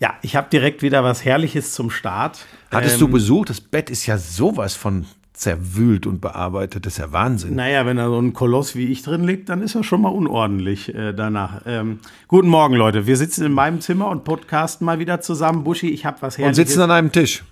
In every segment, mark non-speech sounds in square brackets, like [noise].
Ja, ich habe direkt wieder was Herrliches zum Start. Hattest ähm, du Besuch? Das Bett ist ja sowas von zerwühlt und bearbeitet. Das ist ja Wahnsinn. Naja, wenn da so ein Koloss wie ich drin liegt, dann ist er schon mal unordentlich äh, danach. Ähm, guten Morgen, Leute. Wir sitzen in meinem Zimmer und podcasten mal wieder zusammen. Buschi, ich habe was Herrliches. Und sitzen an einem Tisch.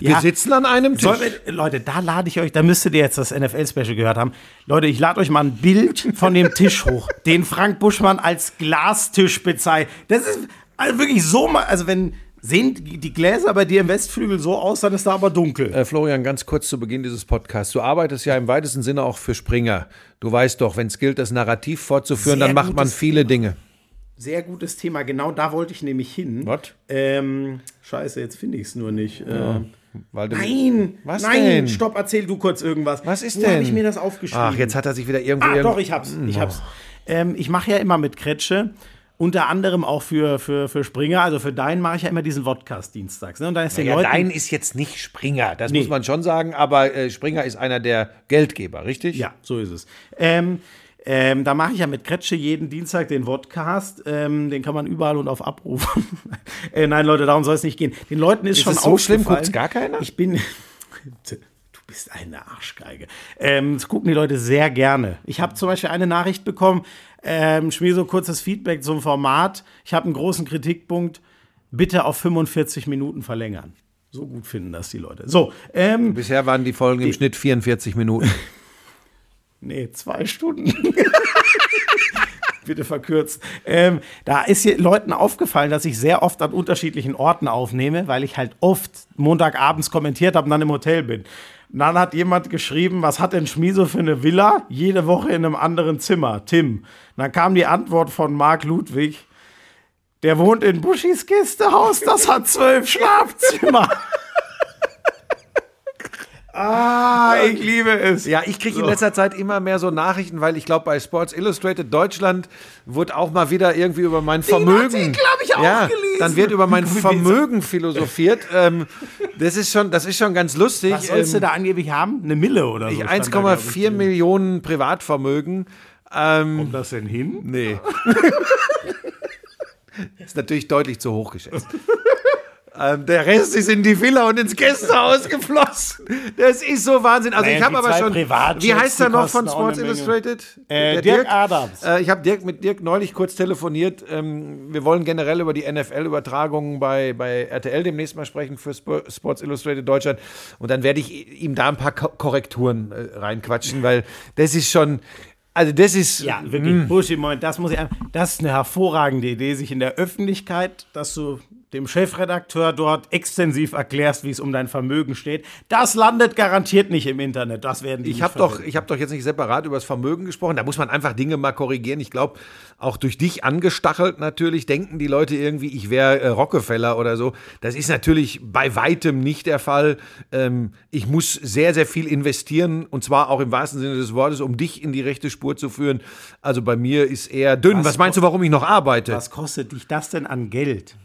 Wir ja. sitzen an einem Tisch. Wir, Leute, da lade ich euch, da müsstet ihr jetzt das NFL-Special gehört haben. Leute, ich lade euch mal ein Bild von dem Tisch hoch, den Frank Buschmann als Glastisch bezeichnet. Das ist also wirklich so mal, also wenn Sehen die Gläser bei dir im Westflügel so aus, dann ist da aber dunkel. Äh, Florian, ganz kurz zu Beginn dieses Podcasts. Du arbeitest ja im weitesten Sinne auch für Springer. Du weißt doch, wenn es gilt, das Narrativ fortzuführen, Sehr dann macht man viele Thema. Dinge. Sehr gutes Thema. Genau da wollte ich nämlich hin. Was? Ähm, scheiße, jetzt finde ich es nur nicht. Ja. Äh, nein, was nein, denn? stopp, erzähl du kurz irgendwas. Was ist Wo denn? habe ich mir das aufgeschrieben? Ach, jetzt hat er sich wieder irgendwo. Ah, doch, ich hab's. Ich, hab's. Ähm, ich mache ja immer mit Kretsche unter anderem auch für, für, für Springer, also für deinen mache ich ja immer diesen Vodcast dienstags. Ne? Und dann ist naja, Leuten, dein ist jetzt nicht Springer, das nee. muss man schon sagen, aber äh, Springer ist einer der Geldgeber, richtig? Ja, so ist es. Ähm, ähm, da mache ich ja mit Kretsche jeden Dienstag den Vodcast. Ähm, den kann man überall und auf Abruf. [laughs] äh, nein, Leute, darum soll es nicht gehen. Den Leuten ist, ist schon es so schlimm, guckt gar keiner? Ich bin. du bist eine Arschgeige. Ähm, das gucken die Leute sehr gerne. Ich habe zum Beispiel eine Nachricht bekommen, ähm, Schmier so kurzes Feedback zum Format. Ich habe einen großen Kritikpunkt. Bitte auf 45 Minuten verlängern. So gut finden das die Leute. So, ähm, Bisher waren die Folgen die, im Schnitt 44 Minuten. [laughs] nee, zwei Stunden. [laughs] Bitte verkürzt. Ähm, da ist hier Leuten aufgefallen, dass ich sehr oft an unterschiedlichen Orten aufnehme, weil ich halt oft Montagabends kommentiert habe und dann im Hotel bin. Und dann hat jemand geschrieben, was hat denn Schmieso für eine Villa? Jede Woche in einem anderen Zimmer. Tim. Und dann kam die Antwort von Marc Ludwig. Der wohnt in Buschis Gästehaus, das hat zwölf [laughs] Schlafzimmer. Ah, ich liebe es. Ja, ich kriege so. in letzter Zeit immer mehr so Nachrichten, weil ich glaube, bei Sports Illustrated Deutschland wird auch mal wieder irgendwie über mein Vermögen. Den habe ich auch ja, gelesen. Dann wird über mein [laughs] Vermögen philosophiert. ähm, das ist schon, das ist schon ganz lustig. Was sollst du ähm, da angeblich haben? Eine Mille oder so? 1,4 Millionen Privatvermögen. Ähm, Kommt das denn hin? Nee. [laughs] [laughs] ist natürlich deutlich zu hoch geschätzt. Ähm, der Rest ist in die Villa und ins Gästehaus [laughs] geflossen. Das ist so Wahnsinn. Also naja, ich habe aber schon. Wie heißt er noch von Sports Illustrated? Äh, Dirk, Dirk, Adams. Äh, ich habe Dirk mit Dirk neulich kurz telefoniert. Ähm, wir wollen generell über die NFL-Übertragungen bei, bei RTL demnächst mal sprechen für Sp Sports Illustrated Deutschland. Und dann werde ich ihm da ein paar Ko Korrekturen äh, reinquatschen, weil das ist schon. Also das ist ja wirklich hm. Bullshit. Moment, das muss ich. Das ist eine hervorragende Idee, sich in der Öffentlichkeit, dass du dem Chefredakteur dort extensiv erklärst, wie es um dein Vermögen steht. Das landet garantiert nicht im Internet. Das werden die Ich habe doch, ich habe doch jetzt nicht separat über das Vermögen gesprochen. Da muss man einfach Dinge mal korrigieren. Ich glaube, auch durch dich angestachelt natürlich denken die Leute irgendwie, ich wäre äh, Rockefeller oder so. Das ist natürlich bei weitem nicht der Fall. Ähm, ich muss sehr, sehr viel investieren und zwar auch im wahrsten Sinne des Wortes, um dich in die rechte Spur zu führen. Also bei mir ist eher dünn. Was, was meinst du, warum ich noch arbeite? Was kostet dich das denn an Geld?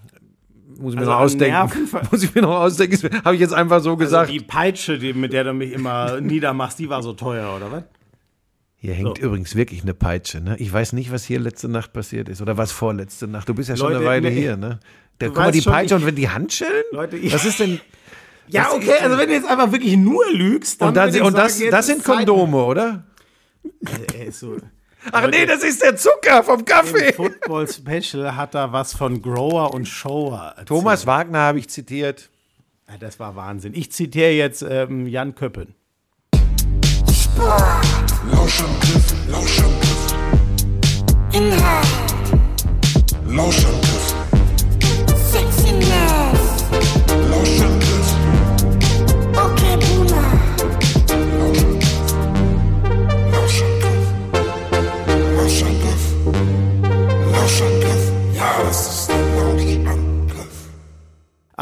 Muss ich mir also noch ausdenken. [laughs] Muss ich mir noch ausdenken. Habe ich jetzt einfach so also gesagt. Also die Peitsche, die, mit der du mich immer [laughs] niedermachst, die war so teuer, oder was? Hier hängt so. übrigens wirklich eine Peitsche. Ne? Ich weiß nicht, was hier letzte Nacht passiert ist oder was vorletzte Nacht. Du bist ja schon Leute, eine Weile nee, hier. Ne? Da guck mal, die Peitsche und wenn die Handschellen? Leute, ich, was ist denn? Ja, okay, also wenn du jetzt einfach wirklich nur lügst, dann. Und, dann, und sagen, das, das sind Kondome, oder? Also, er ist so. Ach nee, das ist der Zucker vom Kaffee. Im Football Special hat er was von Grower und Shower erzählt. Thomas Wagner habe ich zitiert. Ja, das war Wahnsinn. Ich zitiere jetzt ähm, Jan Köppen. Lauschangriff, Lauschangriff. Inhalt. Lauschangriff. Sexiness. Lauschangriff.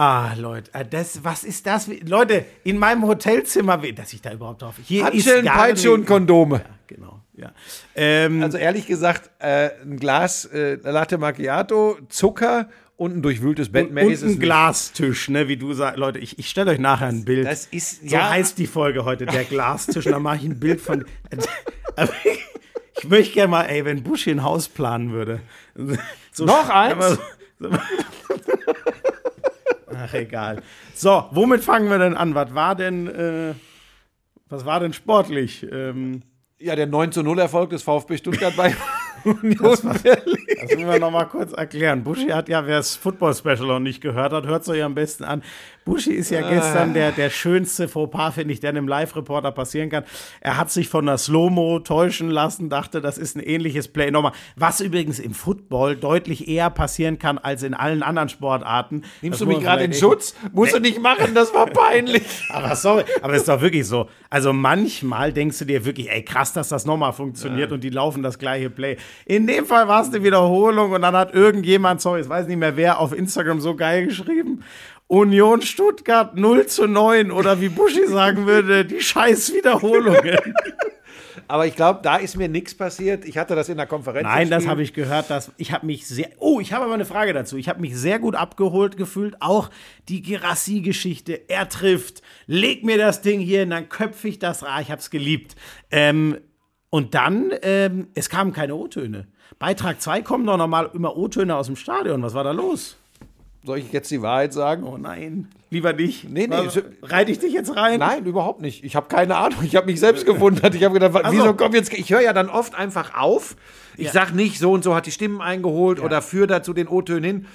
Ah, Leute, äh, das, was ist das? Leute, in meinem Hotelzimmer, dass ich da überhaupt drauf. Hier Handschellen, ist Peitsche und Kondome. Ja, genau. Ja. Ähm, also ehrlich gesagt, äh, ein Glas äh, Latte Macchiato, Zucker und ein durchwühltes Bett. Mehr und, ist ein Glastisch, ne, wie du sagst. Leute, ich, ich stelle euch nachher ein Bild. Das ist, so ja. heißt die Folge heute, der Glastisch. da mache ich ein Bild von. [laughs] [laughs] ich möchte gerne mal, ey, wenn Bush ein Haus planen würde. So, Noch eins? So, [laughs] Ach, egal. So, womit fangen wir denn an? Was war denn, äh, was war denn sportlich? Ähm, Ja, der 9 zu 0 Erfolg des VfB Stuttgart bei [laughs] Union Berlin. Das müssen wir noch mal kurz erklären. Buschi hat ja, wer das Football-Special noch nicht gehört hat, hört es euch am besten an. Buschi ist ja gestern der, der schönste Fauxpas, finde ich, der einem Live-Reporter passieren kann. Er hat sich von der Slow-Mo täuschen lassen, dachte, das ist ein ähnliches Play. Nochmal, was übrigens im Football deutlich eher passieren kann als in allen anderen Sportarten. Nimmst Das du mich gerade in Schutz? Musst du nicht machen, das war peinlich. [laughs] Aber sorry, aber es ist doch wirklich so. Also manchmal denkst du dir wirklich, ey, krass, dass das nochmal funktioniert und die laufen das gleiche Play. In dem Fall war es eine Wiederholung und dann hat irgendjemand, sorry, ich weiß nicht mehr wer, auf Instagram so geil geschrieben. Union Stuttgart 0 zu 9 oder wie Buschi sagen würde, die scheiß Wiederholungen. [laughs] Aber ich glaube, da ist mir nichts passiert. Ich hatte das in der Konferenz. Nein, das habe ich gehört. Dass, ich habe mich sehr. Oh, ich habe aber eine Frage dazu. Ich habe mich sehr gut abgeholt gefühlt. Auch die Gerassi-Geschichte. Er trifft. Leg mir das Ding hier und dann köpfe ich das. Ah, ich habe es geliebt. Ähm, und dann, ähm, es kamen keine O-Töne. Beitrag 2 kommen doch normal immer O-Töne aus dem Stadion. Was war da los? Soll ich jetzt die Wahrheit sagen? Oh nein, lieber nicht. Nee, nee, reite ich dich jetzt rein? Nein, überhaupt nicht. Ich habe keine Ahnung. Ich habe mich selbst gewundert. Ich habe gedacht, wa- Ach so. wieso kommt jetzt. Ich höre ja dann oft einfach auf. Ich Ja. sag nicht, so und so hat die Stimmen eingeholt oder führe dazu den O-Tönen hin.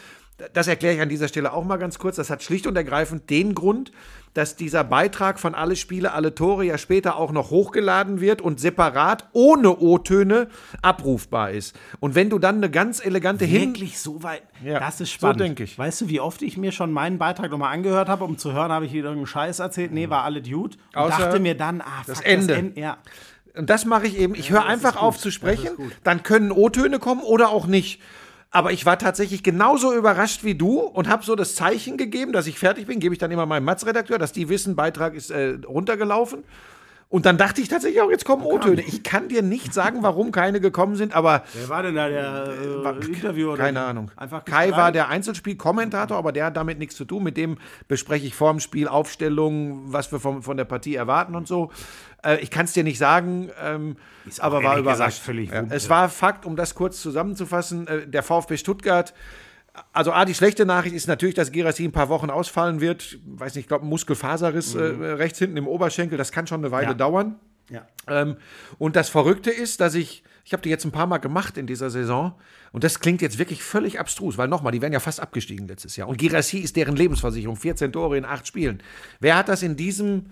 Das erkläre ich an dieser Stelle auch mal ganz kurz. Das hat schlicht und ergreifend den Grund, dass dieser Beitrag von alle Spiele, alle Tore ja später auch noch hochgeladen wird und separat ohne O-Töne abrufbar ist. Und wenn du dann eine ganz elegante Hin Wirklich so weit? Ja, das ist so spannend. denk ich. Weißt du, wie oft ich mir schon meinen Beitrag nochmal angehört habe, um zu hören, habe ich wieder irgendeinen Scheiß erzählt? Nee, war alle Dude. Und Außer dachte mir dann, ah, fuck, das Ende. En- ja. Und das mache ich eben. Ich höre einfach ist auf zu Das sprechen. Dann können O-Töne kommen oder auch nicht. Aber ich war tatsächlich genauso überrascht wie du und habe so das Zeichen gegeben, dass ich fertig bin. Gebe ich dann immer meinem Matz-Redakteur, dass die wissen, Beitrag ist äh, runtergelaufen. Und dann dachte ich tatsächlich auch, jetzt kommen O-Töne. Ich kann dir nicht sagen, warum keine gekommen sind, aber Wer war denn da der äh, Interviewer? keine Ahnung. Einfach Kai war der Einzelspielkommentator, aber der hat damit nichts zu tun. Mit dem bespreche ich vorm Spiel Aufstellung, was wir vom, von der Partie erwarten und so. Äh, ich kann es dir nicht sagen, ähm, aber war ehrlich gesagt überrascht. völlig ja. Es war Fakt, um das kurz zusammenzufassen, äh, der VfB Stuttgart. Also A, die schlechte Nachricht ist natürlich, dass Gerassi ein paar Wochen ausfallen wird. Weiß nicht, ich glaube, ein Muskelfaserriss äh, rechts hinten im Oberschenkel. Das kann schon eine Weile Ja. dauern. Ja. Ähm, und das Verrückte ist, dass ich, ich habe die jetzt ein paar Mal gemacht in dieser Saison und das klingt jetzt wirklich völlig abstrus, weil nochmal, die wären ja fast abgestiegen letztes Jahr. Und Girassi ist deren Lebensversicherung, 14 Tore in acht Spielen. Wer hat das in diesem,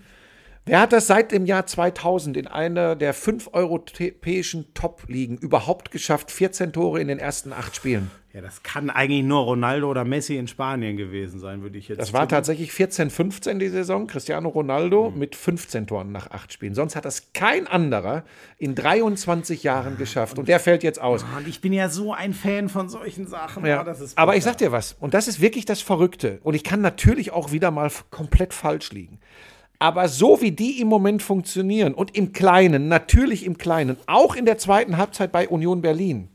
wer hat das seit dem Jahr 2000 in einer der fünf europäischen Top-Ligen überhaupt geschafft, 14 Tore in den ersten acht Spielen? Ja, das kann eigentlich nur Ronaldo oder Messi in Spanien gewesen sein, würde ich jetzt Das war tippen. tatsächlich 14-15 die Saison. Cristiano Ronaldo mit 15 Toren nach acht Spielen. Sonst hat das kein anderer in 23 Jahren geschafft. Und der fällt jetzt aus. Und ich bin ja so ein Fan von solchen Sachen. Ja. Oh, das ist Aber ich sag dir was, und das ist wirklich das Verrückte. Und ich kann natürlich auch wieder mal komplett falsch liegen. Aber so wie die im Moment funktionieren und im Kleinen, natürlich im Kleinen, auch in der zweiten Halbzeit bei Union Berlin,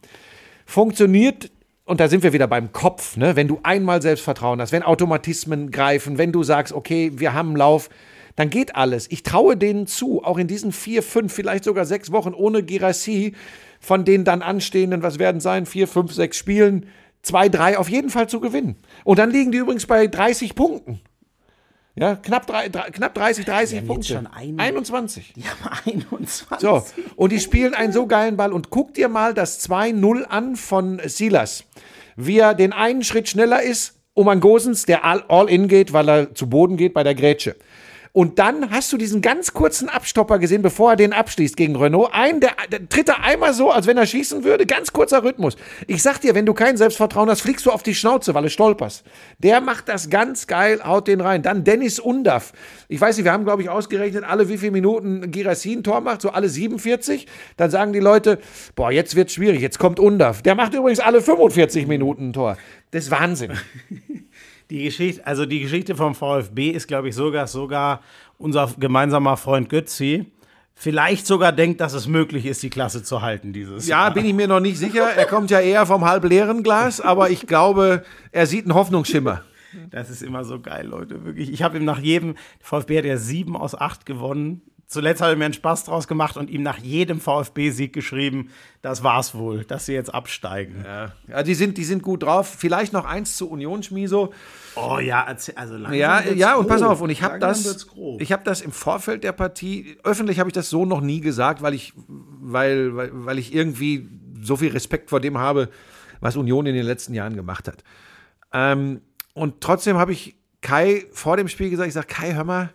funktioniert, und da sind wir wieder beim Kopf, ne? wenn du einmal Selbstvertrauen hast, wenn Automatismen greifen, wenn du sagst, okay, wir haben einen Lauf, dann geht alles. Ich traue denen zu, auch in diesen vier, fünf, vielleicht sogar sechs Wochen ohne Girassi, von den dann anstehenden, was werden sein, vier, fünf, sechs Spielen, zwei, drei auf jeden Fall zu gewinnen. Und dann liegen die übrigens bei 30 Punkten. Ja, knapp, drei, drei, knapp 30, 30 haben jetzt Punkte. schon ein- 21. Die haben 21. So, und die spielen einen so geilen Ball. Und guck dir mal das 2-0 an von Silas. Wie er den einen Schritt schneller ist, um an Gosens, der all- all-in geht, weil er zu Boden geht bei der Grätsche. Und dann hast du diesen ganz kurzen Abstopper gesehen, bevor er den abschließt gegen Renault. Ein, der, der tritt er einmal so, als wenn er schießen würde. Ganz kurzer Rhythmus. Ich sag dir, wenn du kein Selbstvertrauen hast, fliegst du auf die Schnauze, weil du stolperst. Der macht das ganz geil, haut den rein. Dann Dennis Undaff. Ich weiß nicht, wir haben, glaube ich, ausgerechnet, alle wie viele Minuten Girassi ein Tor macht, so alle 47. Dann sagen die Leute, boah, jetzt wird's schwierig, jetzt kommt Undaff. Der macht übrigens alle 45 Minuten ein Tor. Das ist Wahnsinn. [laughs] Die Geschichte, also die Geschichte vom VfB ist, glaube ich, sogar, sogar unser gemeinsamer Freund Götzi vielleicht sogar denkt, dass es möglich ist, die Klasse zu halten dieses Ja, Jahr. bin ich mir noch nicht sicher. Er kommt ja eher vom halb leeren Glas, aber ich glaube, er sieht einen Hoffnungsschimmer. Das ist immer so geil, Leute, wirklich. Ich habe ihm nach jedem, VfB hat ja sieben aus acht gewonnen. Zuletzt hat er mir einen Spaß draus gemacht und ihm nach jedem VfB-Sieg geschrieben, das war's wohl, dass sie jetzt absteigen. Ja, ja die, sind, die sind gut drauf. Vielleicht noch eins zu Union, Schmiso. Oh ja, also langsam Ja, ja, und pass auf, und ich habe das, ich habe das im Vorfeld der Partie, öffentlich habe ich das so noch nie gesagt, weil ich, weil, weil, weil ich irgendwie so viel Respekt vor dem habe, was Union in den letzten Jahren gemacht hat. Ähm, und trotzdem habe ich Kai vor dem Spiel gesagt, ich sage, Kai, hör mal,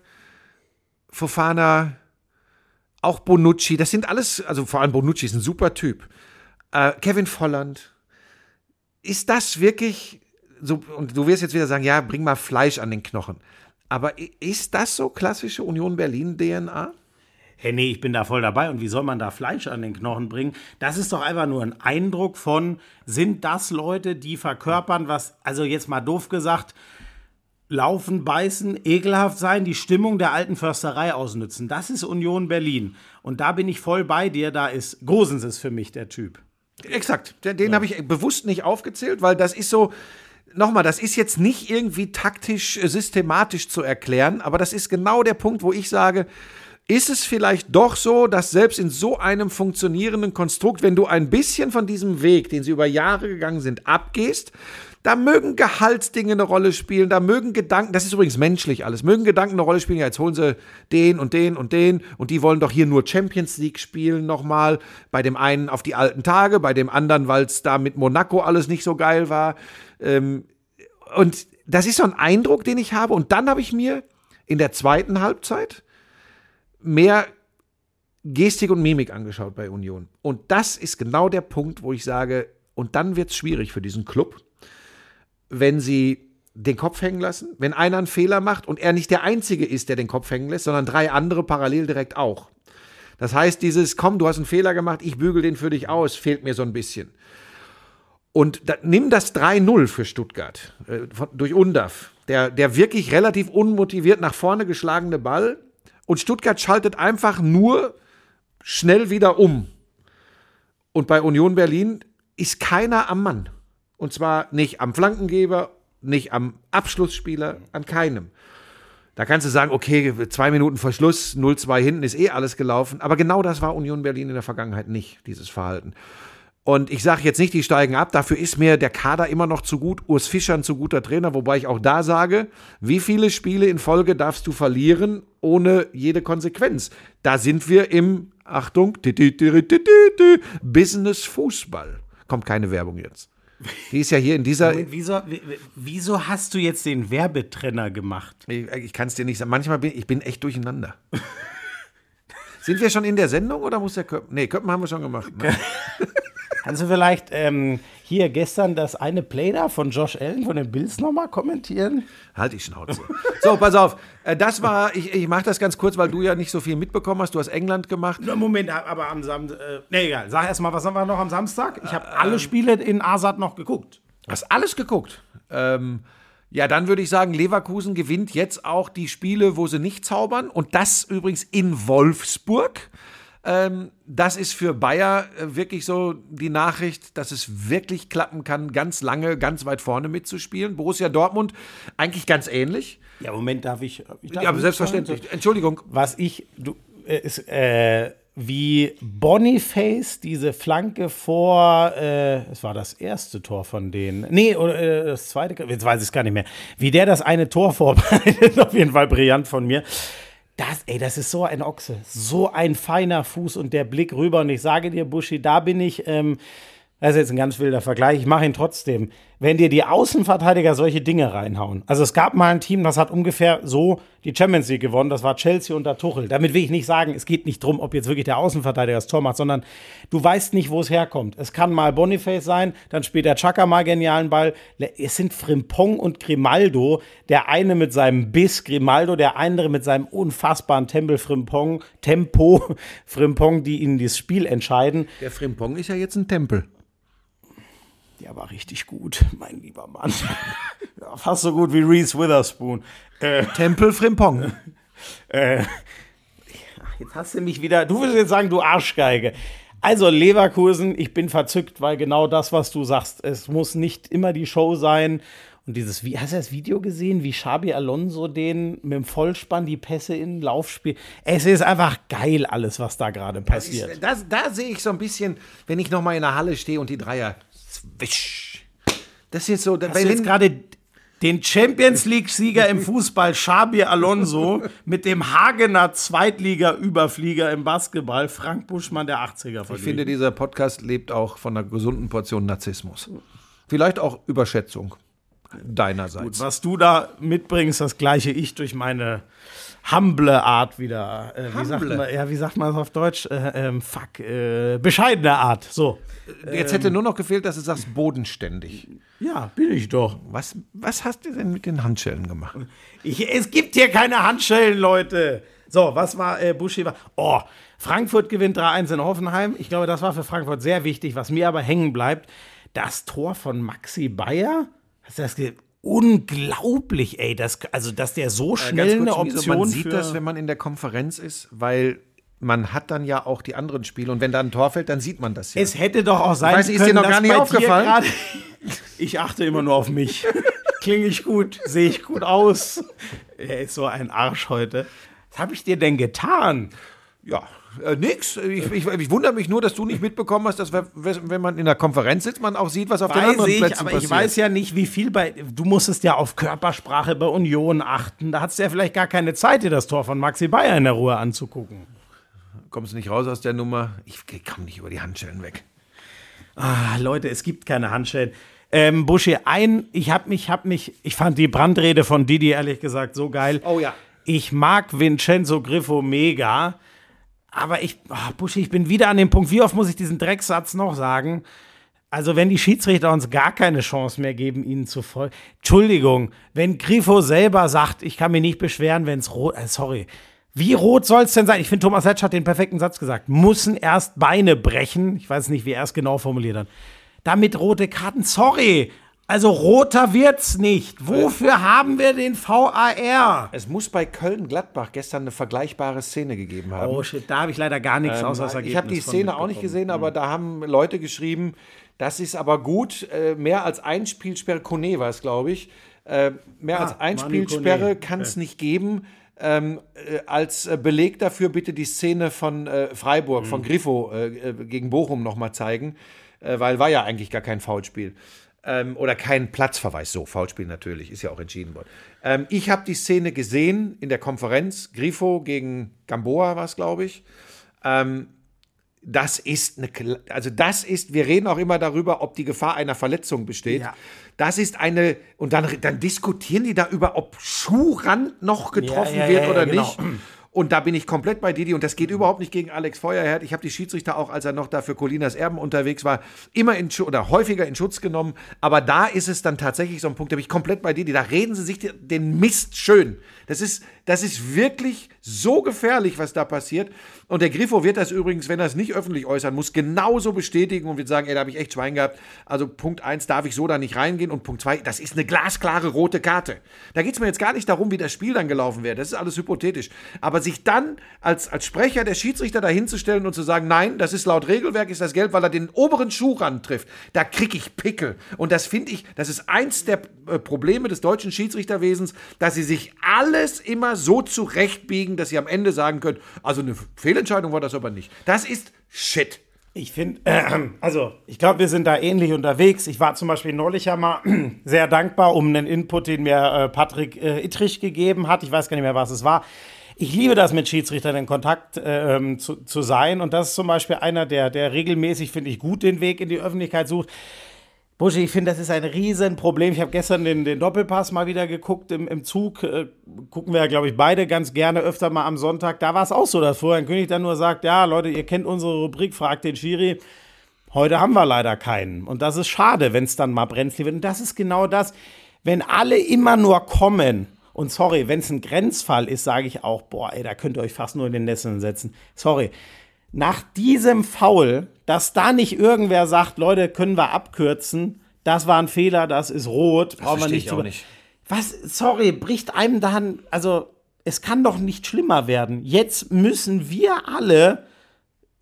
Fofana, auch Bonucci, das sind alles, also vor allem Bonucci ist ein super Typ. Äh, Kevin Volland, ist das wirklich so, und du wirst jetzt wieder sagen, ja, bring mal Fleisch an den Knochen. Aber ist das so klassische Union Berlin DNA? Hey, nee, ich bin da voll dabei. Und wie soll man da Fleisch an den Knochen bringen? Das ist doch einfach nur ein Eindruck von, sind das Leute, die verkörpern, was, also jetzt mal doof gesagt, laufen, beißen, ekelhaft sein, die Stimmung der alten Försterei ausnützen. Das ist Union Berlin. Und da bin ich voll bei dir. Da ist Gosens ist für mich der Typ. Exakt. Den, den habe ich bewusst nicht aufgezählt, weil das ist so. Nochmal, das ist jetzt nicht irgendwie taktisch, äh, systematisch zu erklären, aber das ist genau der Punkt, wo ich sage, ist es vielleicht doch so, dass selbst in so einem funktionierenden Konstrukt, wenn du ein bisschen von diesem Weg, den sie über Jahre gegangen sind, abgehst, da mögen Gehaltsdinge eine Rolle spielen, da mögen Gedanken, das ist übrigens menschlich alles, mögen Gedanken eine Rolle spielen, ja, jetzt holen sie den und den und den und die wollen doch hier nur Champions League spielen nochmal, bei dem einen auf die alten Tage, bei dem anderen, weil es da mit Monaco alles nicht so geil war. Ähm, und das ist so ein Eindruck, den ich habe. Und dann habe ich mir in der zweiten Halbzeit mehr Gestik und Mimik angeschaut bei Union. Und das ist genau der Punkt, wo ich sage, und dann wird es schwierig für diesen Club, wenn sie den Kopf hängen lassen, wenn einer einen Fehler macht und er nicht der Einzige ist, der den Kopf hängen lässt, sondern drei andere parallel direkt auch. Das heißt, dieses, komm, du hast einen Fehler gemacht, ich bügel den für dich aus, fehlt mir so ein bisschen. Und da, nimm das 3-0 für Stuttgart äh, von, durch Undav, der, der wirklich relativ unmotiviert nach vorne geschlagene Ball. Und Stuttgart schaltet einfach nur schnell wieder um. Und bei Union Berlin ist keiner am Mann. Und zwar nicht am Flankengeber, nicht am Abschlussspieler, an keinem. Da kannst du sagen, okay, zwei Minuten vor Schluss, 0-2 hinten ist eh alles gelaufen. Aber genau das war Union Berlin in der Vergangenheit nicht, dieses Verhalten. Und ich sage jetzt nicht, die steigen ab, dafür ist mir der Kader immer noch zu gut, Urs Fischer ein zu guter Trainer, wobei ich auch da sage, wie viele Spiele in Folge darfst du verlieren ohne jede Konsequenz? Da sind wir im, Achtung, Business Fußball. Kommt keine Werbung jetzt. Die ist ja hier in dieser, Moment, wieso, wie- wie- wieso hast du jetzt den Werbetrenner gemacht? ich, ich kann es dir nicht sagen, manchmal bin ich bin echt durcheinander. Sind wir schon in der Sendung oder muss der Köppen? Nee, Köppen haben wir schon gemacht. Ne? Kannst du vielleicht ähm, hier gestern das eine Play da von Josh Allen von den Bills nochmal kommentieren? Halt die Schnauze. So, pass auf. Äh, Das war, ich, ich mache das ganz kurz, weil du ja nicht so viel mitbekommen hast. Du hast England gemacht. Na, Moment, aber am Samstag. Äh, nee, egal. Sag erst mal, was haben wir noch am Samstag? Ich habe alle Spiele in Asad noch geguckt. Hast alles geguckt. Ähm, ja, dann würde ich sagen, Leverkusen gewinnt jetzt auch die Spiele, wo sie nicht zaubern. Und das übrigens in Wolfsburg. Ähm, das ist für Bayer äh, wirklich so die Nachricht, dass es wirklich klappen kann, ganz lange, ganz weit vorne mitzuspielen. Borussia Dortmund eigentlich ganz ähnlich. Ja, Moment, darf ich. ich darf Ja, selbstverständlich. Entschuldigung. Was ich. Du, äh, ist, äh, wie Boniface diese Flanke vor, äh, es war das erste Tor von denen. Nee, oder äh, das zweite, jetzt weiß ich es gar nicht mehr. Wie der das eine Tor vorbereitet, [laughs] auf jeden Fall brillant von mir. Das, ey, das ist so ein Ochse, so ein feiner Fuß und der Blick rüber. Und ich sage dir, Buschi, da bin ich, ähm, das ist jetzt ein ganz wilder Vergleich, ich mache ihn trotzdem. Wenn dir die Außenverteidiger solche Dinge reinhauen. Also es gab mal ein Team, das hat ungefähr so die Champions League gewonnen, das war Chelsea unter Tuchel. Damit will ich nicht sagen, es geht nicht drum, ob jetzt wirklich der Außenverteidiger das Tor macht, sondern du weißt nicht, wo es herkommt. Es kann mal Boniface sein, dann spielt der Chaka mal genialen Ball. Es sind Frimpong und Grimaldo, der eine mit seinem Biss Grimaldo, der andere mit seinem unfassbaren Tempel Frimpong, Tempo [laughs] Frimpong, die ihnen das Spiel entscheiden. Der Frimpong ist ja jetzt ein Tempel. Der war richtig gut, [laughs] mein lieber Mann. [laughs] ja, fast so gut wie Reese Witherspoon. Äh, Tempel Frimpong. [laughs] äh, jetzt hast du mich wieder. Du willst jetzt sagen, du Arschgeige. Also Leverkusen, ich bin verzückt, weil genau das, was du sagst, es muss nicht immer die Show sein. Und dieses, wie, hast du das Video gesehen, wie Xabi Alonso den mit dem Vollspann die Pässe in den Lauf spielt? Es ist einfach geil, alles, was da gerade passiert. Ist, das, da sehe ich so ein bisschen, wenn ich nochmal in der Halle stehe und die Dreier zwisch. Das ist jetzt so, Hast du jetzt gerade den Champions League-Sieger im Fußball, Xabi Alonso, [laughs] mit dem Hagener Zweitliga-Überflieger im Basketball, Frank Buschmann der 80er Ich finde, dieser Podcast lebt auch von einer gesunden Portion Narzissmus. Vielleicht auch Überschätzung deinerseits. Gut, was du da mitbringst, das gleiche ich durch meine humble Art wieder. Äh, wie, sagt man, ja, wie sagt man das auf Deutsch? Äh, ähm, fuck, äh, bescheidene Art. So. Jetzt hätte nur noch gefehlt, dass du sagst bodenständig. Ja, bin ich doch. Was, was hast du denn mit den Handschellen gemacht? Ich, es gibt hier keine Handschellen, Leute. So, was war äh, Buschi? War, oh, Frankfurt gewinnt 3-1 in Hoffenheim. Ich glaube, das war für Frankfurt sehr wichtig. Was mir aber hängen bleibt, das Tor von Maxi Bayer. Hast du das gesehen? Unglaublich, ey. Das, also, dass der so schnell eine kurz, Miso, Option Man sieht für das, wenn man in der Konferenz ist, weil man hat dann ja auch die anderen Spiele und wenn da ein Tor fällt, dann sieht man das ja. Es hätte doch auch sein weiß nicht, ist können, dir noch gar dass nicht bei dir aufgefallen? gerade- [laughs] Ich achte immer nur auf mich. [laughs] Klinge ich gut? Sehe ich gut aus? Er ist so ein Arsch heute. Was habe ich dir denn getan? Ja, äh, nix. Ich, ich, ich wundere mich nur, dass du nicht mitbekommen hast, dass wir- wenn man in der Konferenz sitzt, man auch sieht, was auf den Weiß anderen ich, Plätzen aber passiert. ich weiß ja nicht, wie viel bei. Du musstest ja auf Körpersprache bei Union achten. Da hattest du ja vielleicht gar keine Zeit, dir das Tor von Maxi Bayer in der Ruhe anzugucken. Kommst du nicht raus aus der Nummer? Ich komme nicht über die Handschellen weg. Ah, Leute, es gibt keine Handschellen. Ähm, Buschi, ein, ich hab mich, hab mich, ich fand die Brandrede von Didi ehrlich gesagt so geil. Oh ja. Ich mag Vincenzo Griffo mega, aber ich, ah, Buschi, ich bin wieder an dem Punkt, wie oft muss ich diesen Drecksatz noch sagen? Also, wenn die Schiedsrichter uns gar keine Chance mehr geben, ihnen zu folgen. Entschuldigung, wenn Grifo selber sagt, ich kann mich nicht beschweren, wenn es rot, äh, sorry. Wie rot soll es denn sein? Ich finde, Thomas Letsch hat den perfekten Satz gesagt. Müssen erst Beine brechen. Ich weiß nicht, wie er es genau formuliert hat. Damit rote Karten, sorry. Also roter wird's nicht. Wofür haben wir den VAR? Es muss bei Köln-Gladbach gestern eine vergleichbare Szene gegeben haben. Oh shit, da habe ich leider gar nichts außer das Ergebnis. ich habe die Szene auch nicht gesehen, aber da haben Leute geschrieben, das ist aber gut, äh, mehr als ein Spielsperre, Kone war es, glaube ich, äh, mehr als ein Manu Spielsperre kann es nicht geben. Ähm, äh, als äh, Beleg dafür bitte die Szene von äh, Freiburg, Mhm. von Griffo äh, äh, gegen Bochum nochmal zeigen, äh, weil war ja eigentlich gar kein Foulspiel. Ähm, oder kein Platzverweis, so, Foulspiel natürlich, ist ja auch entschieden worden. Ähm, ich habe die Szene gesehen in der Konferenz, Grifo gegen Gamboa war es, glaube ich. Ähm, das ist eine, also das ist, wir reden auch immer darüber, ob die Gefahr einer Verletzung besteht. Ja. Das ist eine, und dann, dann diskutieren die da über, ob Schuhrand noch getroffen Ja, ja, wird oder genau. nicht. [clears throat] Und da bin ich komplett bei Didi und das geht überhaupt nicht gegen Alex Feuerherd. Ich habe die Schiedsrichter auch, als er noch da für Colinas Erben unterwegs war, immer in oder häufiger in Schutz genommen. Aber da ist es dann tatsächlich so ein Punkt, da bin ich komplett bei Didi. Da reden sie sich den Mist schön. Das ist, das ist wirklich so gefährlich, was da passiert. Und der Griffo wird das übrigens, wenn er es nicht öffentlich äußern muss, genauso bestätigen und wird sagen, ey, da habe ich echt Schwein gehabt. Also Punkt eins darf ich so da nicht reingehen und Punkt zwei, das ist eine glasklare rote Karte. Da geht es mir jetzt gar nicht darum, wie das Spiel dann gelaufen wäre. Das ist alles hypothetisch. Aber sich dann als, als Sprecher der Schiedsrichter dahinzustellen und zu sagen, nein, das ist laut Regelwerk, ist das Geld, weil er den oberen Schuhrand trifft, da kriege ich Pickel. Und das finde ich, das ist eins der äh, Probleme des deutschen Schiedsrichterwesens, dass sie sich alles immer so zurechtbiegen, dass sie am Ende sagen können, also eine Fehlentscheidung war das aber nicht. Das ist Shit. Ich finde, äh, also ich glaube, wir sind da ähnlich unterwegs. Ich war zum Beispiel neulich ja mal [clears throat] sehr dankbar um einen Input, den mir äh, Patrick äh, Ittrich gegeben hat. Ich weiß gar nicht mehr, was es war. Ich liebe das, mit Schiedsrichtern in Kontakt ähm, zu, zu sein. Und das ist zum Beispiel einer, der, der regelmäßig, finde ich, gut den Weg in die Öffentlichkeit sucht. Buschi, ich finde, das ist ein Riesenproblem. Ich habe gestern den, den Doppelpass mal wieder geguckt im, im Zug. Äh, gucken wir ja, glaube ich, beide ganz gerne öfter mal am Sonntag. Da war es auch so, dass Florian König dann nur sagt, ja, Leute, ihr kennt unsere Rubrik, fragt den Schiri. Heute haben wir leider keinen. Und das ist schade, wenn es dann mal brenzlig wird. Und das ist genau das, wenn alle immer nur kommen. Und sorry, wenn es ein Grenzfall ist, sage ich auch, boah, ey, da könnt ihr euch fast nur in den Nesseln setzen. Sorry. Nach diesem Foul, dass da nicht irgendwer sagt, Leute, können wir abkürzen, das war ein Fehler, das ist rot, brauchen wir nicht ich auch nicht. Was, sorry, bricht einem dann, also es kann doch nicht schlimmer werden. Jetzt müssen wir alle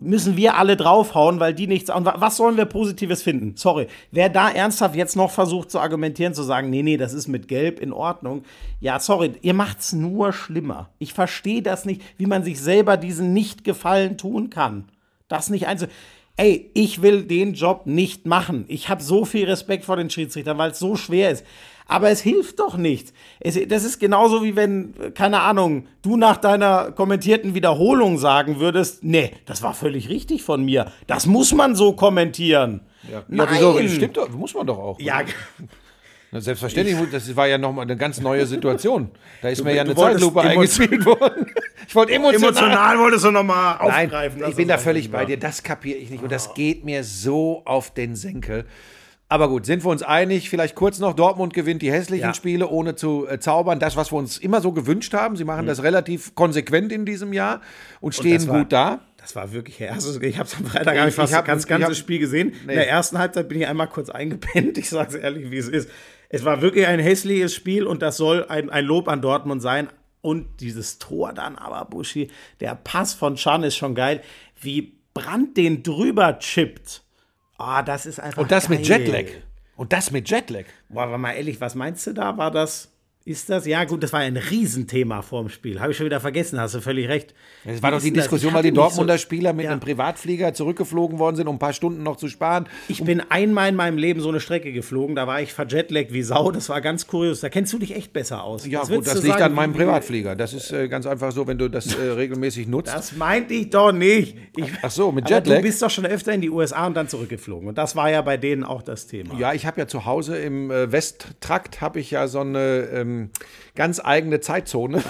müssen wir alle draufhauen, weil die nichts. Und wa- was sollen wir Positives finden? Sorry. Wer da ernsthaft jetzt noch versucht zu argumentieren, zu sagen, nee, nee, das ist mit Gelb in Ordnung. Ja, sorry, ihr macht's nur schlimmer. Ich verstehe das nicht, wie man sich selber diesen Nicht-Gefallen tun kann. Das nicht einzu. Ey, ich will den Job nicht machen. Ich habe so viel Respekt vor den Schiedsrichtern, weil es so schwer ist. Aber es hilft doch nichts. Es, das ist genauso wie wenn, keine Ahnung, du nach deiner kommentierten Wiederholung sagen würdest, nee, das war völlig richtig von mir. Das muss man so kommentieren. Ja, Nein. wieso? Stimmt doch, muss man doch auch. Ja, [laughs] Na, selbstverständlich, das war ja nochmal eine ganz neue Situation. Da ist mir ja eine du Zeitlupe eingespielt worden. [laughs] Ich wollte emotional. wolltest du nochmal Nein, aufgreifen. ich dass bin da völlig bei dir. Das kapiere ich nicht. Und das geht mir so auf den Senkel. Aber gut, sind wir uns einig? Vielleicht kurz noch: Dortmund gewinnt die hässlichen Ja. Spiele, ohne zu äh, zaubern. Das, was wir uns immer so gewünscht haben. Sie machen das relativ konsequent in diesem Jahr und stehen das war- gut da. Das war wirklich, also ich habe es am Freitag gar nicht Ich- fast hab- das ganze hab- Spiel gesehen. Nee. In der ersten Halbzeit bin ich einmal kurz eingepennt. [laughs] Ich sage es ehrlich, wie es ist. Es war wirklich ein hässliches Spiel und das soll ein, ein Lob an Dortmund sein. Und dieses Tor dann aber, Buschi, der Pass von Chan ist schon geil. Wie Brandt den drüber chippt. Ah, das ist einfach Und das mit geil. Jetlag. Und das mit Jetlag. Boah, aber mal ehrlich, was meinst du da? War das, ist das? Ja gut, das war ein Riesenthema vorm Spiel. Habe ich schon wieder vergessen, hast du völlig recht. Es war doch die? Diskussion, weil die Dortmunder so- Spieler mit Ja. einem Privatflieger zurückgeflogen worden sind, um ein paar Stunden noch zu sparen. Ich bin einmal in meinem Leben so eine Strecke geflogen, da war ich verjetlaggt wie Sau, das war ganz kurios. Da kennst du dich echt besser aus. Ja, Was gut, das liegt sagen? an meinem Privatflieger. Das ist äh, ganz einfach so, wenn du das äh, regelmäßig nutzt. Das meinte ich doch nicht. Ich, Ach so, mit Jetlag? Du bist doch schon öfter in die USA und dann zurückgeflogen. Und das war ja bei denen auch das Thema. Ja, ich habe ja zu Hause im äh, Westtrakt habe ich ja so eine ähm, ganz eigene Zeitzone.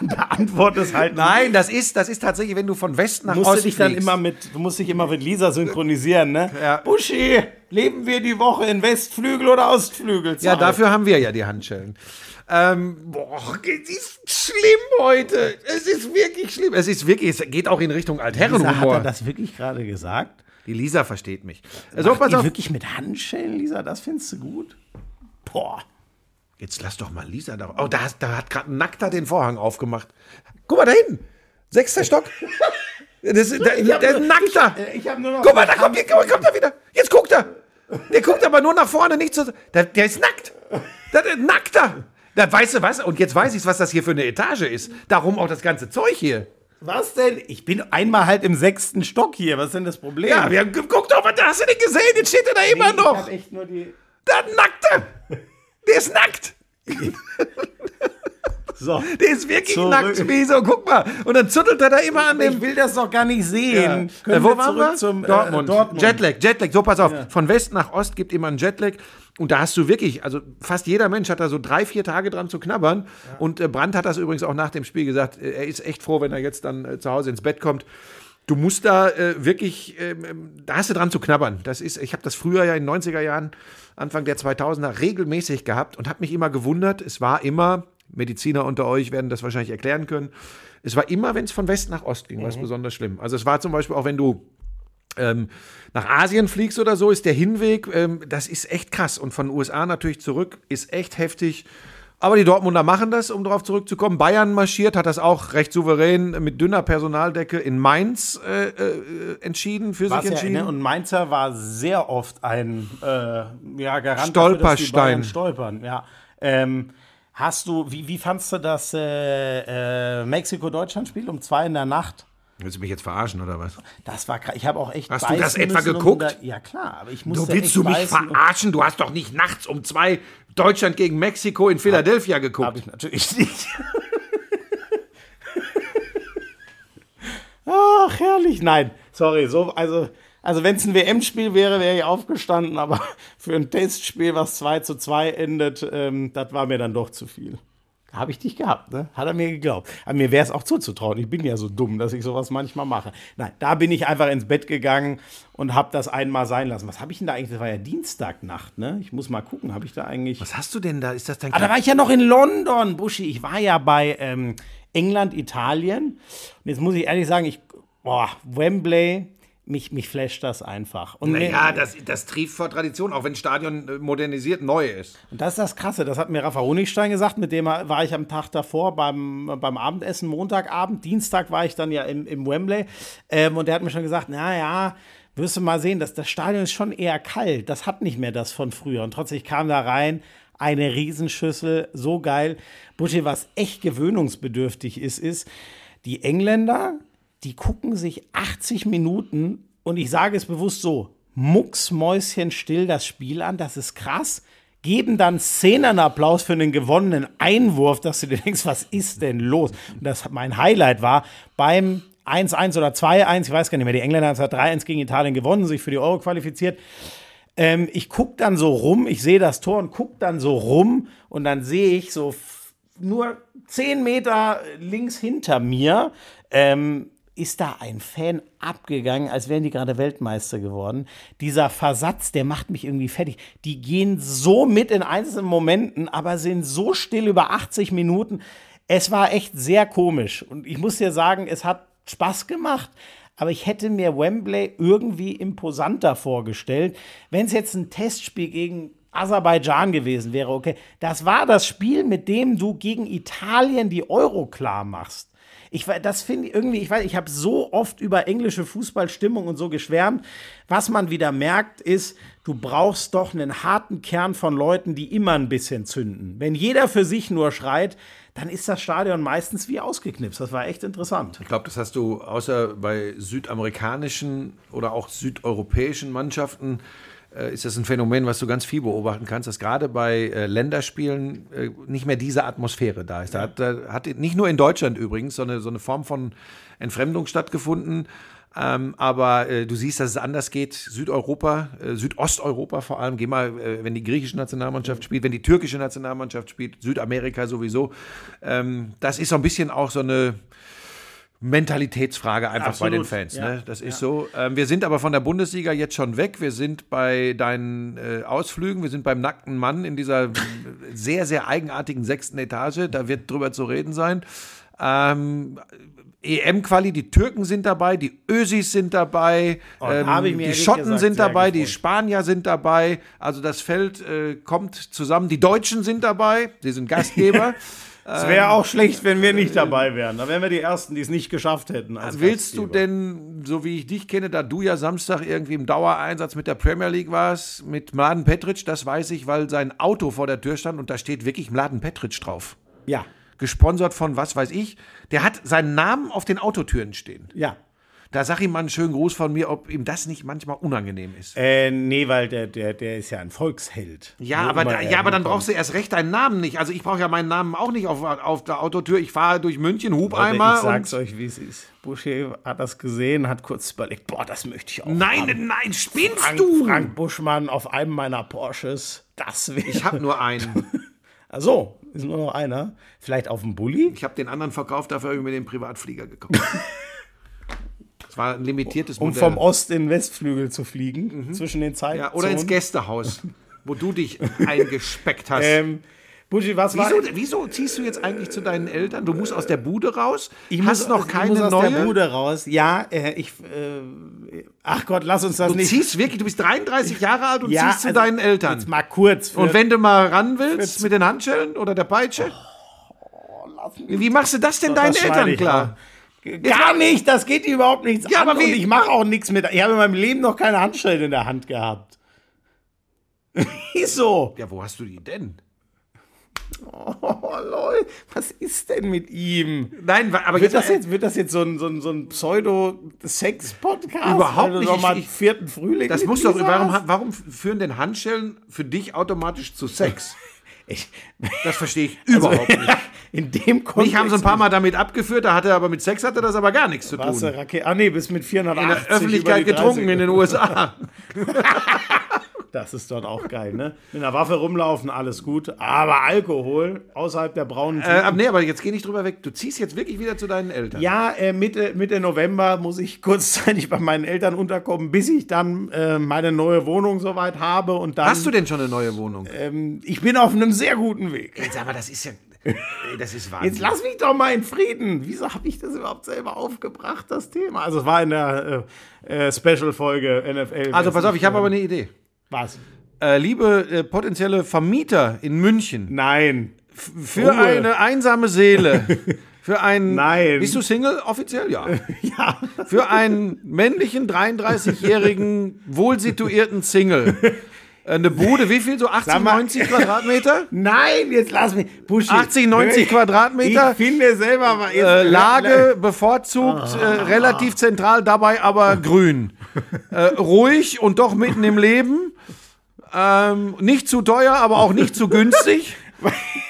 Beantwortest halt. Nein, das ist, das ist tatsächlich, wenn du von West nach musst Ost du dich dann fliegst. immer mit, du musst dich immer mit Lisa synchronisieren, ne? Ja. Buschi, leben wir die Woche in Westflügel oder Ostflügel? Ja, dafür haben wir ja die Handschellen. Ähm, boah, es ist schlimm heute. Es ist wirklich schlimm. Es ist wirklich, es geht auch in Richtung Lisa, hat Altherrenhumor. er das wirklich gerade gesagt? Die Lisa versteht mich. So, Macht pass auf. wirklich mit Handschellen, Lisa? Das findest du gut? Boah. Jetzt lass doch mal Lisa da. Oh, da, da hat gerade ein Nackter den Vorhang aufgemacht. Guck mal da hinten. Sechster Stock. Das, ist- der, [laughs] der ist ein Nackter. Ich nur noch. Guck mal, da kommt, kommt er wieder. Jetzt guckt er. Der guckt aber nur nach vorne, nicht zu. Der, der ist nackt. Der, der nackter. Da weißt du was? Und jetzt weiß ich, was das hier für eine Etage ist. Darum auch das ganze Zeug hier. Was denn? Ich bin einmal halt im sechsten Stock hier. Was ist denn das Problem? Ja, wir, guck doch, was hast du denn gesehen? Jetzt steht er da immer Ich noch. hab echt nur die. Da ein Nackter. Der ist nackt. [laughs] [laughs] So. Der ist wirklich Zurück. nackt. Wieso? Guck mal. Und dann zuttelt er da immer an dem. Ich will das doch gar nicht sehen. Äh, Können wo wir waren zurück wir? zum äh, Dortmund. Dortmund. Jetlag, Jetlag. So, pass auf. Von West nach Ost gibt immer einen Jetlag. Und da hast du wirklich, also fast jeder Mensch hat da so drei, vier Tage dran zu knabbern. Und äh, Brandt hat das übrigens auch nach dem Spiel gesagt. Äh, er ist echt froh, wenn er jetzt dann äh, zu Hause ins Bett kommt. Du musst da äh, wirklich, ähm, ähm, da hast du dran zu knabbern. Das ist, ich habe das früher ja in den 90er Jahren, Anfang der 2000er regelmäßig gehabt und habe mich immer gewundert. Es war immer, Mediziner unter euch werden das wahrscheinlich erklären können, es war immer, wenn es von West nach Ost ging, war es besonders schlimm. Also es war zum Beispiel auch, wenn du ähm, nach Asien fliegst oder so, ist der Hinweg, ähm, das ist echt krass. Und von den USA natürlich zurück, ist echt heftig. Aber die Dortmunder machen das, um darauf zurückzukommen. Bayern marschiert, hat das auch recht souverän mit dünner Personaldecke in Mainz äh, äh, entschieden, für Was sich ja, entschieden. ne? Und Mainzer war sehr oft ein äh, ja, Garant dafür, dass die Stolperstein. Bayern stolpern. Ja. Ähm, hast du, wie, wie fandst du das äh, äh, Mexiko-Deutschland-Spiel um zwei in der Nacht? Willst du mich jetzt verarschen oder was? Das war krass. Ich habe auch echt. Hast du das etwa geguckt? Da, ja, klar, aber ich musste. Du willst du mich verarschen? Du hast doch nicht nachts um zwei Deutschland gegen Mexiko in Philadelphia geguckt. Habe ich natürlich nicht. [laughs] Ach, herrlich. Nein, sorry. So, also, also wenn es ein WM-Spiel wäre, wäre ich aufgestanden, aber [laughs] für ein Testspiel, was 2 zu 2 endet, ähm, das war mir dann doch zu viel. Habe ich dich gehabt, ne? Hat er mir geglaubt. Aber mir wäre es auch zuzutrauen. Ich bin ja so dumm, dass ich sowas manchmal mache. Nein, da bin ich einfach ins Bett gegangen und habe das einmal sein lassen. Was habe ich denn da eigentlich? Das war ja Dienstagnacht, ne? Ich muss mal gucken, habe ich da eigentlich. Was hast du denn da? Ist das dein Ah, da war ich ja noch in London, Buschi. Ich war ja bei ähm, England, Italien. Und jetzt muss ich ehrlich sagen, ich, boah, Wembley, mich, mich flasht das einfach. Und mir- Naja, das, das trieft vor Tradition, auch wenn Stadion äh, modernisiert neu ist. Und das ist das Krasse, das hat mir Rafa Honigstein gesagt, mit dem war ich am Tag davor beim, beim Abendessen, Montagabend. Dienstag war ich dann ja im, im Wembley. Ähm, und der hat mir schon gesagt, naja, wirst du mal sehen, dass das Stadion ist schon eher kalt. Das hat nicht mehr das von früher. Und trotzdem, ich kam da rein, eine Riesenschüssel, so geil. Buschi, was echt gewöhnungsbedürftig ist, ist, die Engländer, die gucken sich 80 Minuten, und ich sage es bewusst so, mucksmäuschenstill das Spiel an, das ist krass, geben dann Szenenapplaus für einen gewonnenen Einwurf, dass du dir denkst, was ist denn los? Und das mein Highlight war beim 1-1 oder 2-1, ich weiß gar nicht mehr, die Engländer haben es 3-1 gegen Italien gewonnen, sich für die Euro qualifiziert. Ähm, ich gucke dann so rum, ich sehe das Tor und gucke dann so rum und dann sehe ich so nur 10 Meter links hinter mir, ähm, ist da ein Fan abgegangen, als wären die gerade Weltmeister geworden. Dieser Versatz, der macht mich irgendwie fertig. Die gehen so mit in einzelnen Momenten, aber sind so still über 80 Minuten. Es war echt sehr komisch. Und ich muss dir sagen, es hat Spaß gemacht. Aber ich hätte mir Wembley irgendwie imposanter vorgestellt. Wenn es jetzt ein Testspiel gegen Aserbaidschan gewesen wäre, okay. Das war das Spiel, mit dem du gegen Italien die Euro klar machst. Ich, das finde irgendwie, ich weiß, ich habe so oft über englische Fußballstimmung und so geschwärmt. Was man wieder merkt, ist, du brauchst doch einen harten Kern von Leuten, die immer ein bisschen zünden. Wenn jeder für sich nur schreit, dann ist das Stadion meistens wie ausgeknipst. Das war echt interessant. Ich glaube, das hast du außer bei südamerikanischen oder auch südeuropäischen Mannschaften ist das ein Phänomen, was du ganz viel beobachten kannst, dass gerade bei äh, Länderspielen äh, nicht mehr diese Atmosphäre da ist. Da hat, da hat nicht nur in Deutschland übrigens so eine, so eine Form von Entfremdung stattgefunden. Ähm, aber äh, du siehst, dass es anders geht. Südeuropa, äh, Südosteuropa vor allem. Geh mal, äh, wenn die griechische Nationalmannschaft spielt, wenn die türkische Nationalmannschaft spielt, Südamerika sowieso. Ähm, das ist so ein bisschen auch so eine Mentalitätsfrage einfach bei den Absolut, Fans. ja. Ne? Das ist so. Ähm, wir sind aber von der Bundesliga jetzt schon weg. Wir sind bei deinen äh, Ausflügen. Wir sind beim nackten Mann in dieser sehr, sehr eigenartigen sechsten Etage. Da wird drüber zu reden sein. Ähm, EM-Quali, die Türken sind dabei, die Ösis sind dabei, Oh, mir die Schotten gesagt sind dabei, die. Spanier sind dabei. Also das Feld äh, kommt zusammen. Die Deutschen sind dabei, sie sind Gastgeber. [laughs] Es wäre auch schlecht, wenn wir nicht dabei wären. Da wären wir die Ersten, die es nicht geschafft hätten. als Willst du denn, so wie ich dich kenne, da du ja Samstag irgendwie im Dauereinsatz mit der Premier League warst, mit Mladen Petric, das weiß ich, weil sein Auto vor der Tür stand und da steht wirklich Mladen Petric drauf. Ja, Gesponsert von was weiß ich. Der hat seinen Namen auf den Autotüren stehen. ja. Da sag ihm mal einen schönen Gruß von mir, ob ihm das nicht manchmal unangenehm ist. Äh, nee, weil der, der, der ist ja ein Volksheld. Ja, Wo aber, da, ja, aber dann brauchst du erst recht deinen Namen nicht. Also ich brauche ja meinen Namen auch nicht auf, auf der Autotür. Ich fahre durch München, hub Leute, einmal Ich sag's euch, wie es ist. Boucher hat das gesehen, hat kurz überlegt, boah, das möchte ich auch Nein, haben. nein, spinnst Frank, du? Frank Buschmann auf einem meiner Porsches, das wäre... Ich habe nur einen. [laughs] Achso, ist nur noch einer. Vielleicht auf dem Bulli? Ich habe den anderen verkauft, dafür habe ich mir den Privatflieger gekauft. [laughs] Das war ein limitiertes Um Modell. vom Ost in Westflügel zu fliegen, zwischen den Zeiten. ja, oder ins Gästehaus, wo du dich [laughs] eingespeckt hast. Ähm, Buschi, was war... wieso, wieso ziehst du jetzt eigentlich zu deinen Eltern? Du musst aus der Bude raus, Ich hast muss, noch ich keine muss aus neue. der Bude raus. Ja, äh, ich. Äh, ach Gott, lass uns das Du nicht. ziehst wirklich, du bist 33 Jahre alt und ja, ziehst zu also, deinen Eltern. Jetzt mal kurz. Für, Und wenn du mal ran willst mit den Handschellen oder der Peitsche? Wie machst du das denn deinen Oh, das Eltern ich klar? Gar nicht, das geht überhaupt nichts Ja, an. aber Und ich mache auch nichts mit. Ich habe in meinem Leben noch keine Handschellen in der Hand gehabt. [laughs] Wieso? Ja, wo hast du die denn? Oh, lol, was ist denn mit ihm? Nein, aber Wird das jetzt, wird das jetzt so ein, so ein, so ein Pseudo-Sex-Podcast? Überhaupt nicht. Noch mal Ich- vierten Frühling. das muss doch, warum, warum führen denn Handschellen für dich automatisch zu Sex? [laughs] Ich, Das verstehe ich [laughs] überhaupt nicht. in dem Kontext. Mich haben sie ein paar Mal damit abgeführt, da hatte er aber mit Sex hatte das aber gar nichts zu tun. du Rake ah, nee, bis mit 480 In der Öffentlichkeit über die getrunken 30. in den USA. [laughs] [laughs] Das ist dort auch geil, ne? Mit einer Waffe rumlaufen, alles gut. Aber Alkohol außerhalb der braunen äh, Tüten. aber nee, aber jetzt geh nicht drüber weg. Du ziehst jetzt wirklich wieder zu deinen Eltern. Ja, äh, Mitte, Mitte November muss ich [laughs] kurzzeitig bei meinen Eltern unterkommen, bis ich dann äh, meine neue Wohnung soweit habe und dann. Hast du denn schon eine neue Wohnung? ähm, ich bin auf einem sehr guten Weg. Jetzt, aber das ist ja. Das ist Wahnsinn. Jetzt lass mich doch mal in Frieden. Wieso habe ich das überhaupt selber aufgebracht, das Thema? Also es war in der äh, äh, Special-Folge NFL. also pass auf, ich habe aber eine Idee. Was? Äh, liebe äh, potenzielle Vermieter in München, Nein. für Ruhe. eine einsame Seele, [laughs] für einen. Nein. Bist du Single? Offiziell ja. [laughs] Ja. Für einen männlichen 33-jährigen, wohlsituierten Single. [laughs] Eine Bude, wie viel? So 80, Sag mal- 90 Quadratmeter? [laughs] Nein, jetzt lass mich. Buschi. 80, 90 Ich Quadratmeter? finde selber mal. Jetzt, Äh, Lage bevorzugt, äh, relativ zentral, dabei aber grün. [laughs] Äh, ruhig und doch mitten im Leben. Ähm, nicht zu teuer, aber auch nicht zu günstig. [laughs]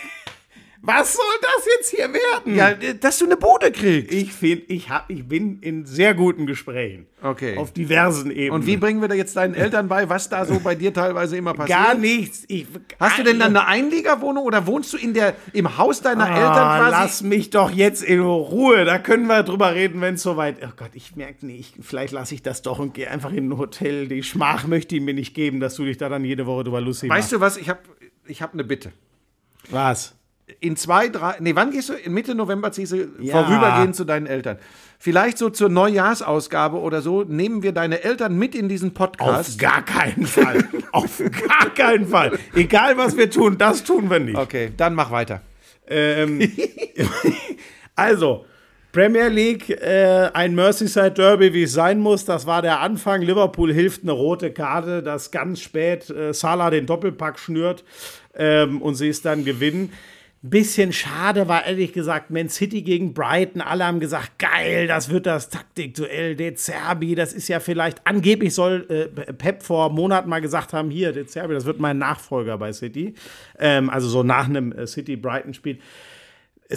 Was soll das jetzt hier werden? Ja, dass du eine Bude kriegst. Ich finde, ich, hab, ich bin in sehr guten Gesprächen. Okay. Auf diversen Ebenen. Und wie bringen wir da jetzt deinen Eltern bei, was da so bei dir teilweise immer passiert? Gar nichts. Ich, Hast du denn dann eine Einliegerwohnung oder wohnst du in der, im Haus deiner Eltern Ah, quasi? lass mich doch jetzt in Ruhe. Da können wir drüber reden, wenn es soweit. Oh Gott, ich merke nee, ich, vielleicht lasse ich das doch und gehe einfach in ein Hotel. Die Schmach möchte ich mir nicht geben, dass du dich da dann jede Woche drüber lustig Weißt du was? Ich habe ich hab eine Bitte. was? In zwei, drei, nee, wann gehst du? In Mitte November ziehst du Ja. vorübergehend zu deinen Eltern. Vielleicht so zur Neujahrsausgabe oder so, nehmen wir deine Eltern mit in diesen Auf Podcast. gar keinen Fall. [laughs] Auf gar keinen Fall. Egal was wir tun, das tun wir nicht. Okay, dann mach weiter. Ähm, [laughs] also, Premier League, äh, ein Merseyside Derby, wie es sein muss. Das war der Anfang. Liverpool hilft eine rote Karte, dass ganz spät äh, Salah den Doppelpack schnürt ähm, und sie es dann gewinnen. Bisschen schade war ehrlich gesagt Man City gegen Brighton. Alle haben gesagt, geil, das wird das Taktikduell. De Zerbi, das ist ja vielleicht, angeblich soll äh, Pep vor Monaten mal gesagt haben, hier, De Zerbi, das wird mein Nachfolger bei City. Ähm, also so nach einem äh, City-Brighton-Spiel.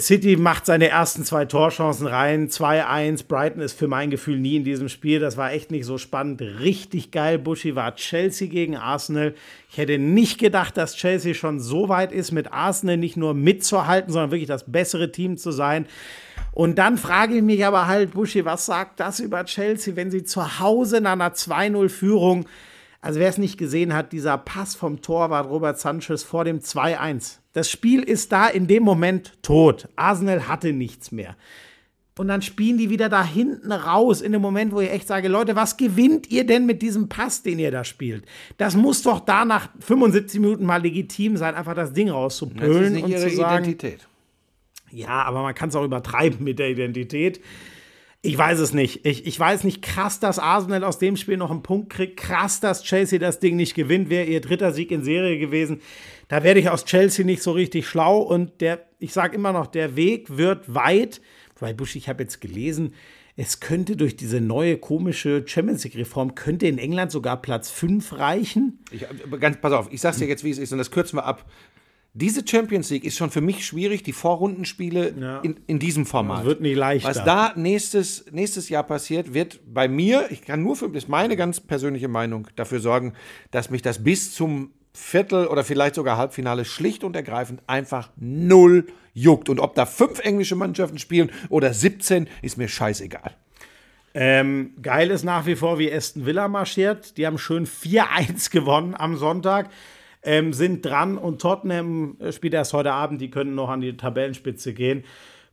City macht seine ersten zwei Torchancen rein, 2-1. Brighton ist für mein Gefühl nie in diesem Spiel. Das war echt nicht so spannend. Richtig geil. Buschi war Chelsea gegen Arsenal. Ich hätte nicht gedacht, dass Chelsea schon so weit ist, mit Arsenal nicht nur mitzuhalten, sondern wirklich das bessere Team zu sein. Und dann frage ich mich aber halt, Buschi, was sagt das über Chelsea, wenn sie zu Hause nach einer 2-0-Führung also wer es nicht gesehen hat, dieser Pass vom Torwart Robert Sanchez vor dem 2-1. Das Spiel ist da in dem Moment tot. Arsenal hatte nichts mehr. Und dann spielen die wieder da hinten raus in dem Moment, wo ich echt sage, Leute, was gewinnt ihr denn mit diesem Pass, den ihr da spielt? Das muss doch da nach 75 Minuten mal legitim sein, einfach das Ding Das ist rauszupölen nicht und ihre zu sagen, Identität. ja, aber man kann es auch übertreiben mit der Identität. Ich weiß es nicht. Ich, ich weiß nicht, krass, dass Arsenal aus dem Spiel noch einen Punkt kriegt. Krass, dass Chelsea das Ding nicht gewinnt. Wäre ihr dritter Sieg in Serie gewesen. Da werde ich aus Chelsea nicht so richtig schlau. Und der, ich sage immer noch, der Weg wird weit. Weil Busch, ich habe jetzt gelesen, es könnte durch diese neue komische Champions League-Reform, könnte in England sogar Platz 5 reichen. Ich, ganz, pass auf, ich sag's dir jetzt, wie es ist, und das kürzen wir ab. Diese Champions League ist schon für mich schwierig, die Vorrundenspiele Ja. in, in diesem Format. Das wird nicht leichter. Was da nächstes, nächstes Jahr passiert, wird bei mir, ich kann nur für, das ist meine ganz persönliche Meinung, dafür sorgen, dass mich das bis zum Viertel oder vielleicht sogar Halbfinale schlicht und ergreifend einfach null juckt. Und ob da fünf englische Mannschaften spielen oder 17, ist mir scheißegal. Ähm, geil ist nach wie vor, wie Aston Villa marschiert. Die haben schön 4-1 gewonnen am Sonntag. Ähm, sind dran und Tottenham äh, spielt erst heute Abend. Die können noch an die Tabellenspitze gehen.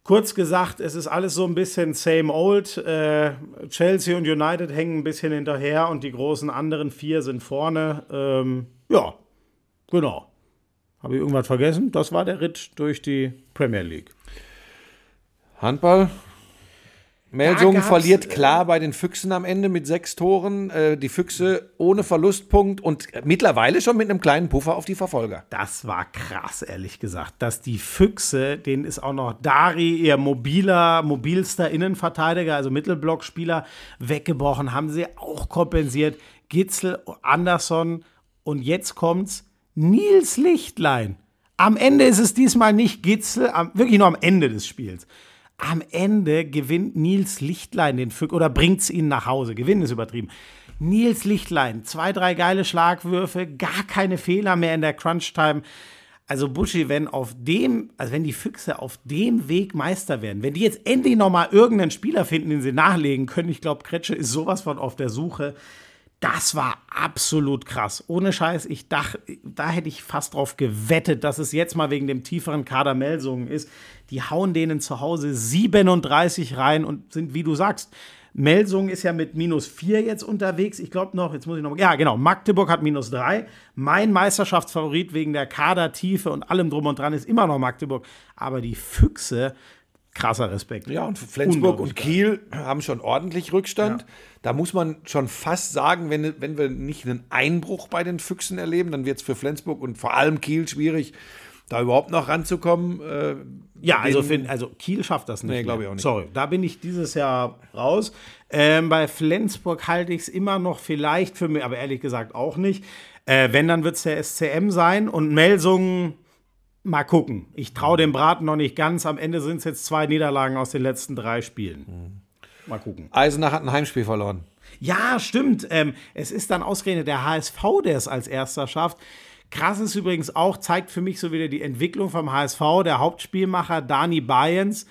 Kurz gesagt, es ist alles so ein bisschen same old. Äh, Chelsea und United hängen ein bisschen hinterher und die großen anderen vier sind vorne. Ähm, ja, genau. Habe ich irgendwas vergessen? Das war der Ritt durch die Premier League. Handball. Melsungen verliert äh, klar bei den Füchsen am Ende mit sechs Toren. Äh, die Füchse ohne Verlustpunkt und mittlerweile schon mit einem kleinen Puffer auf die Verfolger. Das war krass, ehrlich gesagt. Dass die Füchse, denen ist auch noch Dari, ihr mobiler, mobilster Innenverteidiger, also Mittelblockspieler, weggebrochen, haben sie auch kompensiert. Gitzel, Anderson und jetzt kommt's, Nils Lichtlein. Am Ende ist es diesmal nicht Gitzel, am, wirklich nur am Ende des Spiels. Am Ende gewinnt Nils Lichtlein den Füchs oder bringt's ihn nach Hause. Gewinnen ist übertrieben. Nils Lichtlein, zwei, drei geile Schlagwürfe, gar keine Fehler mehr in der Crunch-Time. Also Buschi, wenn auf dem, also wenn die Füchse auf dem Weg Meister werden, wenn die jetzt endlich noch mal irgendeinen Spieler finden, den sie nachlegen können, ich glaube, Kretsche ist sowas von auf der Suche. Das war absolut krass. Ohne Scheiß, ich dachte, da hätte ich fast drauf gewettet, dass es jetzt mal wegen dem tieferen Kader Melsungen ist. Die hauen denen zu Hause 37 rein und sind, wie du sagst, Melsungen ist ja mit minus 4 jetzt unterwegs. Ich glaube noch, jetzt muss ich noch mal. Ja, genau. Magdeburg hat minus 3. Mein Meisterschaftsfavorit wegen der Kadertiefe und allem drum und dran ist immer noch Magdeburg. Aber die Füchse, krasser Respekt. Ja, und Flensburg und Kiel haben schon ordentlich Rückstand. Da muss man schon fast sagen, wenn, wenn wir nicht einen Einbruch bei den Füchsen erleben, dann wird es für Flensburg und vor allem Kiel schwierig, da überhaupt noch ranzukommen. Äh, Ja, also, für, also Kiel schafft das nicht. Nee, glaub mehr. ich auch nicht. Sorry, da bin ich dieses Jahr raus. Ähm, bei Flensburg halte ich es immer noch vielleicht für mich, aber ehrlich gesagt auch nicht. Äh, wenn, dann wird es der SCM sein und Melsungen mal gucken. Ich traue dem Braten noch nicht ganz. Am Ende sind es jetzt zwei Niederlagen aus den letzten drei Spielen. Mal gucken. Eisenach hat ein Heimspiel verloren. Ja, stimmt. Ähm, es ist dann ausgerechnet der HSV, der es als erster schafft. Krass ist übrigens auch, zeigt für mich so wieder die Entwicklung vom HSV. Der Hauptspielmacher Dani Bayens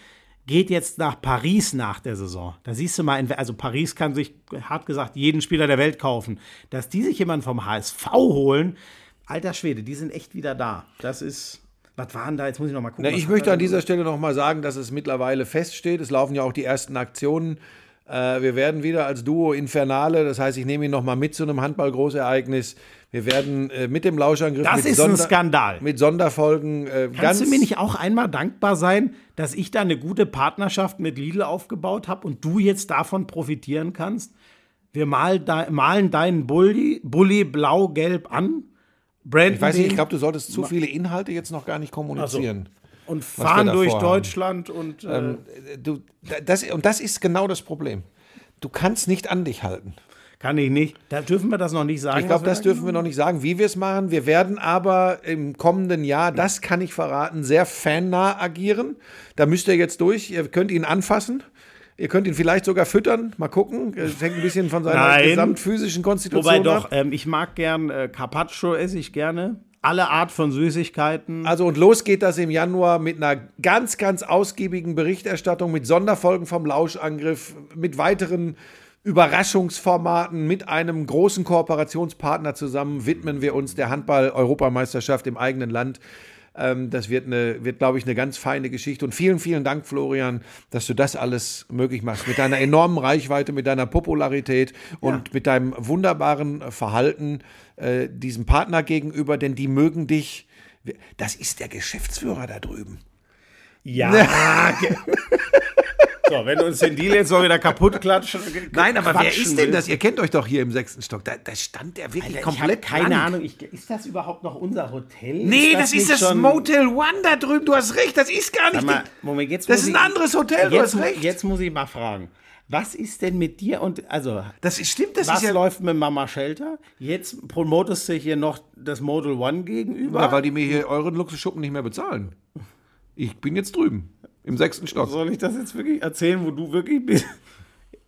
geht jetzt nach Paris nach der Saison. Da siehst du mal, also Paris kann sich, hart gesagt, jeden Spieler der Welt kaufen. Dass die sich jemanden vom HSV holen, alter Schwede, die sind echt wieder da. Das ist, was waren da? Jetzt muss ich noch mal gucken. Na, ich möchte an dieser Stelle noch mal sagen, dass es mittlerweile feststeht. Es laufen ja auch die ersten Aktionen. Äh, wir werden wieder als Duo Infernale, das heißt, ich nehme ihn noch mal mit zu einem Handball-Großereignis. Wir werden äh, mit dem Lauschangriff Das mit, ist ein Skandal. mit Sonderfolgen äh, Kannst du mir nicht auch einmal dankbar sein, dass ich da eine gute Partnerschaft mit Lidl aufgebaut habe und du jetzt davon profitieren kannst? Wir mal da, malen deinen Bulli, Bulli blau-gelb an, branden Ich weiß nicht, ich glaube, du solltest zu viele Inhalte jetzt noch gar nicht kommunizieren. und wir fahren durch vorhaben. Deutschland und äh, Ähm, du, das, und das ist genau das Problem. Du kannst nicht an dich halten. Kann ich nicht. Da dürfen wir das noch nicht sagen. Ich glaube, das da dürfen wir noch nicht sagen, wie wir es machen. Wir werden aber im kommenden Jahr, das kann ich verraten, sehr fannah agieren. Da müsst ihr jetzt durch. Ihr könnt ihn anfassen. Ihr könnt ihn vielleicht sogar füttern. Mal gucken. Es hängt ein bisschen von seiner Nein. gesamtphysischen Konstitution Wobei doch, ab. ähm, ich mag gern äh, Carpaccio, esse ich gerne. Alle Art von Süßigkeiten. Also und los geht das im Januar mit einer ganz, ganz ausgiebigen Berichterstattung, mit Sonderfolgen vom Lauschangriff, mit weiteren Überraschungsformaten, mit einem großen Kooperationspartner zusammen widmen wir uns der Handball-Europameisterschaft im eigenen Land. Ähm, das wird, eine, wird glaube ich, eine ganz feine Geschichte. Und vielen, vielen Dank, Florian, dass du das alles möglich machst. Mit deiner enormen Reichweite, mit deiner Popularität und mit deinem wunderbaren Verhalten äh, diesem Partner gegenüber, denn die mögen dich. Das ist der Geschäftsführer da drüben. ja. [laughs] so, wenn uns den Deal jetzt noch wieder kaputt klatschen. Nein, aber wer ist denn das? Ihr kennt euch doch hier im sechsten Stock. Da, da stand der wirklich Ich komplett keine. Ahnung. Ich, ist das überhaupt noch unser Hotel? Nee, das, ist nicht das schon- Motel One da drüben. Du hast recht, das ist gar nicht. mal, Moment, jetzt das ist ein ich- anderes Hotel, du Jetzt, hast recht. jetzt muss ich mal fragen. Was ist denn mit dir und also das ist, stimmt, das was ist ja. läuft mit Mama Shelter? Jetzt promotest du hier noch das Model One gegenüber. Ja, weil die mir hier euren Luxusschuppen nicht mehr bezahlen. Ich bin jetzt drüben, im sechsten Stock. Soll ich das jetzt wirklich erzählen, wo du wirklich bist?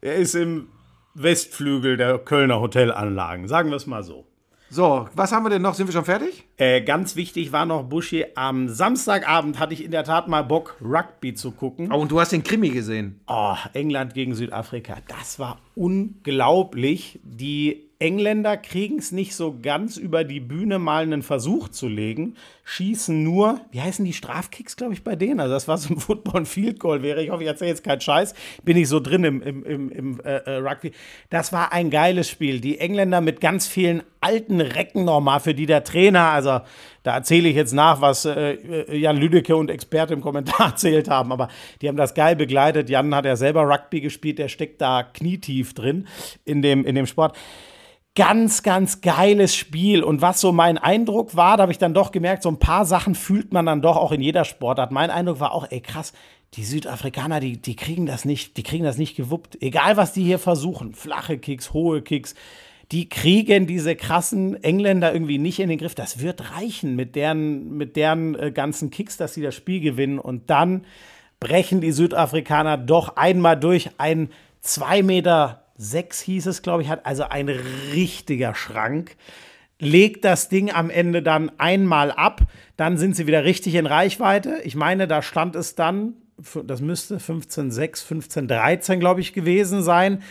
Er ist im Westflügel der Kölner Hotelanlagen, sagen wir es mal so. So, was haben wir denn noch? Sind wir schon fertig? Äh, ganz wichtig war noch, Buschi, am Samstagabend hatte ich in der Tat mal Bock, Rugby zu gucken. Oh, und du hast den Krimi gesehen. Oh, England gegen Südafrika. Das war unglaublich. Die Engländer kriegen es nicht so ganz über die Bühne, mal einen Versuch zu legen. Schießen nur, wie heißen die Strafkicks, glaube ich, bei denen? Also, das war so ein [laughs] Football Field Goal wäre. Ich hoffe, ich erzähle jetzt keinen Scheiß. Bin ich so drin im, im, im, im äh, äh, Rugby. Das war ein geiles Spiel. Die Engländer mit ganz vielen alten Recken nochmal, für die der Trainer, also da erzähle ich jetzt nach, was äh, äh, Jan Lüdecke und Experte im Kommentar [laughs] erzählt haben, aber die haben das geil begleitet. Jan hat ja selber Rugby gespielt, der steckt da knietief drin in dem, in dem Sport. Ganz, ganz geiles Spiel. Und was so mein Eindruck war, da habe ich dann doch gemerkt, so ein paar Sachen fühlt man dann doch auch in jeder Sportart. Mein Eindruck war auch, ey krass, die Südafrikaner, die, die kriegen das nicht, die kriegen das nicht gewuppt. Egal, was die hier versuchen, flache Kicks, hohe Kicks, die kriegen diese krassen Engländer irgendwie nicht in den Griff. Das wird reichen mit deren, mit deren äh, ganzen Kicks, dass sie das Spiel gewinnen. Und dann brechen die Südafrikaner doch einmal durch. Ein 2 Meter sechs hieß es, glaube ich, hat also ein richtiger Schrank. Legt das Ding am Ende dann einmal ab, dann sind sie wieder richtig in Reichweite. Ich meine, da stand es dann, das müsste 15,6, 15,13, glaube ich, gewesen sein.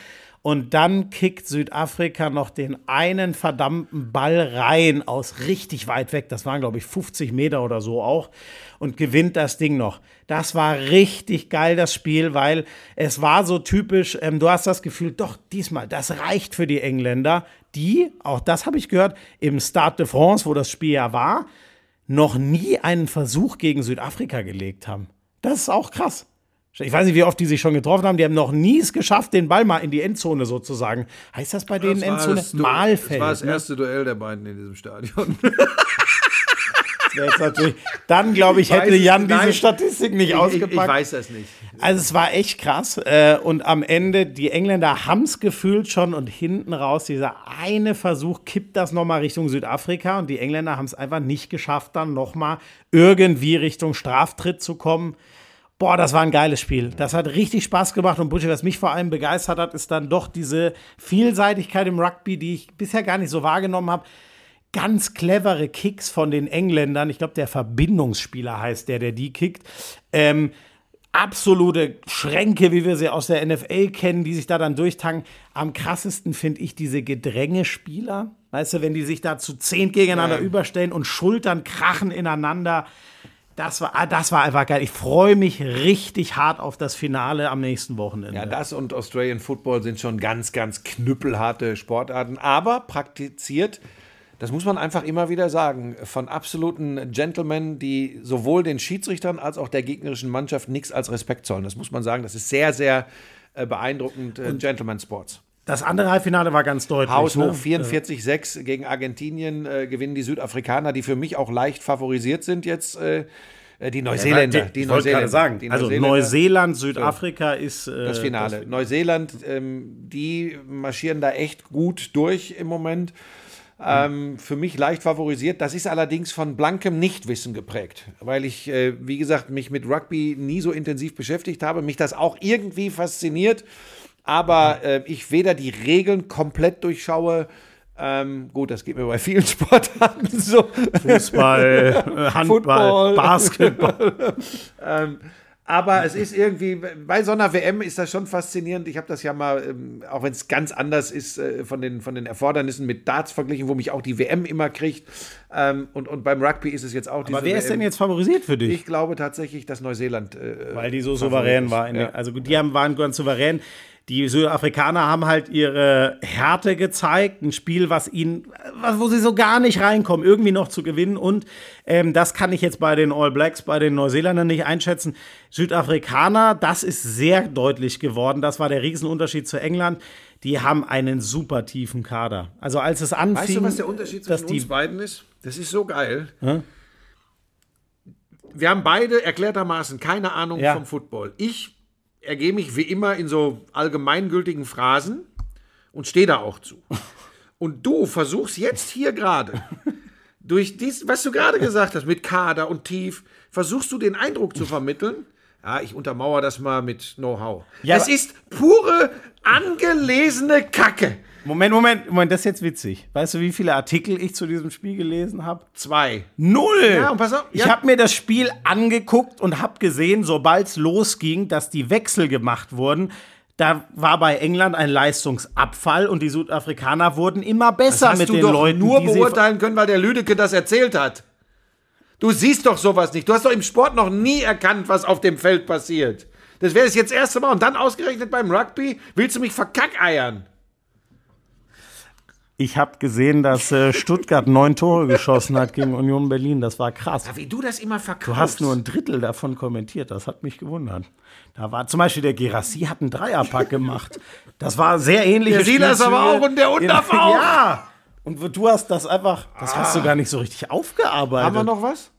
Und dann kickt Südafrika noch den einen verdammten Ball rein aus richtig weit weg. Das waren, glaube ich, 50 Meter oder so auch. Und gewinnt das Ding noch. Das war richtig geil, das Spiel, weil es war so typisch. Ähm, du hast das Gefühl, doch, diesmal, das reicht für die Engländer, die, auch das habe ich gehört, im Stade de France, wo das Spiel ja war, noch nie einen Versuch gegen Südafrika gelegt haben. Das ist auch krass. Ich weiß nicht, wie oft die sich schon getroffen haben. Die haben noch nie es geschafft, den Ball mal in die Endzone sozusagen. Heißt das bei denen Das Endzone? das Malfeld. Das war das ne? erste Duell der beiden in diesem Stadion. [laughs] Wäre jetzt natürlich, dann glaube ich, hätte es- Jan diese Statistik nicht Ich, ich, ausgepackt. ich weiß das nicht. Also es war echt krass. Äh, Und am Ende, die Engländer haben es gefühlt schon und hinten raus, dieser eine Versuch kippt das nochmal Richtung Südafrika und die Engländer haben es einfach nicht geschafft, dann nochmal irgendwie Richtung Straftritt zu kommen. Boah, das war ein geiles Spiel. Das hat richtig Spaß gemacht und Buschi, was mich vor allem begeistert hat, ist dann doch diese Vielseitigkeit im Rugby, die ich bisher gar nicht so wahrgenommen habe. Ganz clevere Kicks von den Engländern. Ich glaube, der Verbindungsspieler heißt der, der die kickt. Ähm, absolute Schränke, wie wir sie aus der NFL kennen, die sich da dann durchtanken. Am krassesten finde ich diese Gedrängespieler. Weißt du, wenn die sich da zu zehn gegeneinander Ja. überstellen und Schultern krachen ineinander. Das war, ah, das war einfach geil. Ich freue mich richtig hart auf das Finale am nächsten Wochenende. Ja, das und Australian Football sind schon ganz, ganz knüppelharte Sportarten, aber praktiziert, das muss man einfach immer wieder sagen, von absoluten Gentlemen, die sowohl den Schiedsrichtern als auch der gegnerischen Mannschaft nichts als Respekt zollen. Das muss man sagen, das ist sehr, sehr äh, beeindruckend. Äh, Gentleman Sports. Das andere Halbfinale war ganz deutlich. Haushoch ne? 44-6 gegen Argentinien äh, gewinnen die Südafrikaner, die für mich auch leicht favorisiert sind jetzt. Äh, äh, die Neuseeländer. Die ich wollte gerade Neuseeländer. sagen, Die also. Neuseeland, Südafrika ist äh, das Finale. Neuseeland, ähm, die marschieren da echt gut durch im Moment. Ähm, für mich leicht favorisiert. Das ist allerdings von blankem Nichtwissen geprägt, weil ich, äh, wie gesagt, mich mit Rugby nie so intensiv beschäftigt habe, mich das auch irgendwie fasziniert, aber äh, ich weder die Regeln komplett durchschaue. Ähm, gut, das geht mir bei vielen [laughs] Sportarten so. Fußball, äh, Handball. Basketball. [laughs] Ähm, aber es ist irgendwie, bei so einer WM ist das schon faszinierend. Ich habe das ja mal, ähm, auch wenn es ganz anders ist, äh, von, den, von den Erfordernissen mit Darts verglichen, wo mich auch die WM immer kriegt. Ähm, und, und beim Rugby ist es jetzt auch diese Aber wer ist WM. denn jetzt favorisiert für dich? Ich glaube tatsächlich, dass Neuseeland. Äh, Weil die so souverän war. In Ja. der, also gut, die haben, waren ganz souverän. Die Südafrikaner haben halt ihre Härte gezeigt, ein Spiel, was ihnen, wo sie so gar nicht reinkommen, irgendwie noch zu gewinnen. Und ähm, das kann ich jetzt bei den All Blacks, bei den Neuseeländern nicht einschätzen. Südafrikaner, das ist sehr deutlich geworden. Das war der Riesenunterschied zu England. Die haben einen super tiefen Kader. Also als es anfing, Weißt du, was der Unterschied zwischen uns beiden ist? Das ist so geil. Wir haben beide erklärtermaßen keine Ahnung Ja. vom Football. Ich ergehe mich wie immer in so allgemeingültigen Phrasen und stehe da auch zu. Und du versuchst jetzt hier gerade, durch dies, was du gerade gesagt hast, mit Kader und Tief, versuchst du den Eindruck zu vermitteln. Ja, ich untermauere das mal mit Know-how. Ja, es ist pure, angelesene Kacke. Moment, Moment, Moment, das ist jetzt witzig. Weißt du, wie viele Artikel ich zu diesem Spiel gelesen habe? Zwei. Null. Ja, und pass auf, Ich ja. habe mir das Spiel angeguckt und habe gesehen, sobald es losging, dass die Wechsel gemacht wurden. Da war bei England ein Leistungsabfall und die Südafrikaner wurden immer besser hast mit du den doch Leuten, nur beurteilen können, weil der Lüdecke das erzählt hat. Du siehst doch sowas nicht. Du hast doch im Sport noch nie erkannt, was auf dem Feld passiert. Das wäre das jetzt das erste Mal. Und dann ausgerechnet beim Rugby willst du mich verkackeiern. Ich habe gesehen, dass äh, Stuttgart neun Tore geschossen hat gegen Union Berlin. Das war krass. Wie du das immer verkaufst. Du hast nur ein Drittel davon kommentiert. Das hat mich gewundert. Da war zum Beispiel der Gerassi hat einen Dreierpack gemacht. Das war sehr ähnlich. Der Silas aber auch und der Undorf [laughs] auch. Ja. Und du hast das einfach, das hast du gar nicht so richtig aufgearbeitet. Haben wir noch was?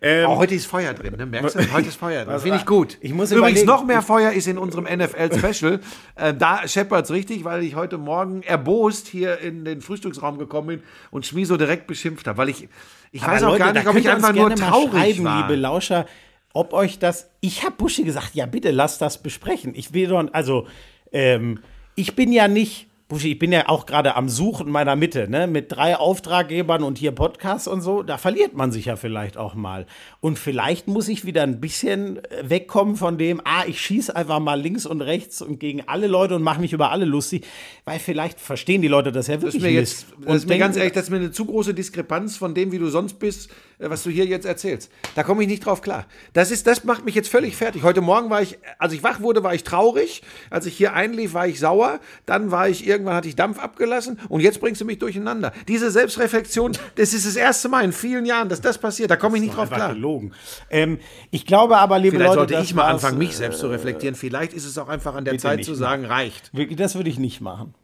Ähm, Oh, heute ist Feuer drin, ne? Merkst du? Heute ist Feuer drin. Finde ich gut. Ich muss Übrigens, überlegen- noch mehr Feuer ist in unserem NFL-Special. äh, da scheppert's richtig, weil ich heute Morgen erbost hier in den Frühstücksraum gekommen bin und Schmiso direkt beschimpft habe. Weil ich, ich weiß auch gar Leute, nicht, da ob ich einfach nur gerne mal traurig schreiben, war. liebe Lauscher, ob euch das. Ich habe Buschi gesagt, ja bitte lasst das besprechen. Ich will doch, also ähm, ich bin ja nicht Buschi, ich bin ja auch gerade am Suchen meiner Mitte, ne? Mit drei Auftraggebern und hier Podcasts und so, da verliert man sich ja vielleicht auch mal. Und vielleicht muss ich wieder ein bisschen äh, wegkommen von dem, ah, ich schieße einfach mal links und rechts und gegen alle Leute und mache mich über alle lustig, weil vielleicht verstehen die Leute das ja Das wirklich ist mir jetzt, das ist mir ganz ehrlich, das ist mir eine zu große Diskrepanz von dem, wie du sonst bist, was du hier jetzt erzählst. Da komme ich nicht drauf klar. Das ist, das macht mich jetzt völlig fertig. Heute Morgen war ich, als ich wach wurde, war ich traurig. Als ich hier einlief, war ich sauer. Dann war ich, irgendwann hatte ich Dampf abgelassen und jetzt bringst du mich durcheinander. Diese Selbstreflexion, das ist das erste Mal in vielen Jahren, dass das passiert. Da komme ich nicht drauf klar. gelogen. Ähm, ich glaube aber, liebe Vielleicht Leute, sollte ich mal anfangen, mich äh, selbst zu reflektieren. Vielleicht ist es auch einfach an der Zeit nicht zu sagen, reicht. Wirklich, Das würde ich nicht machen.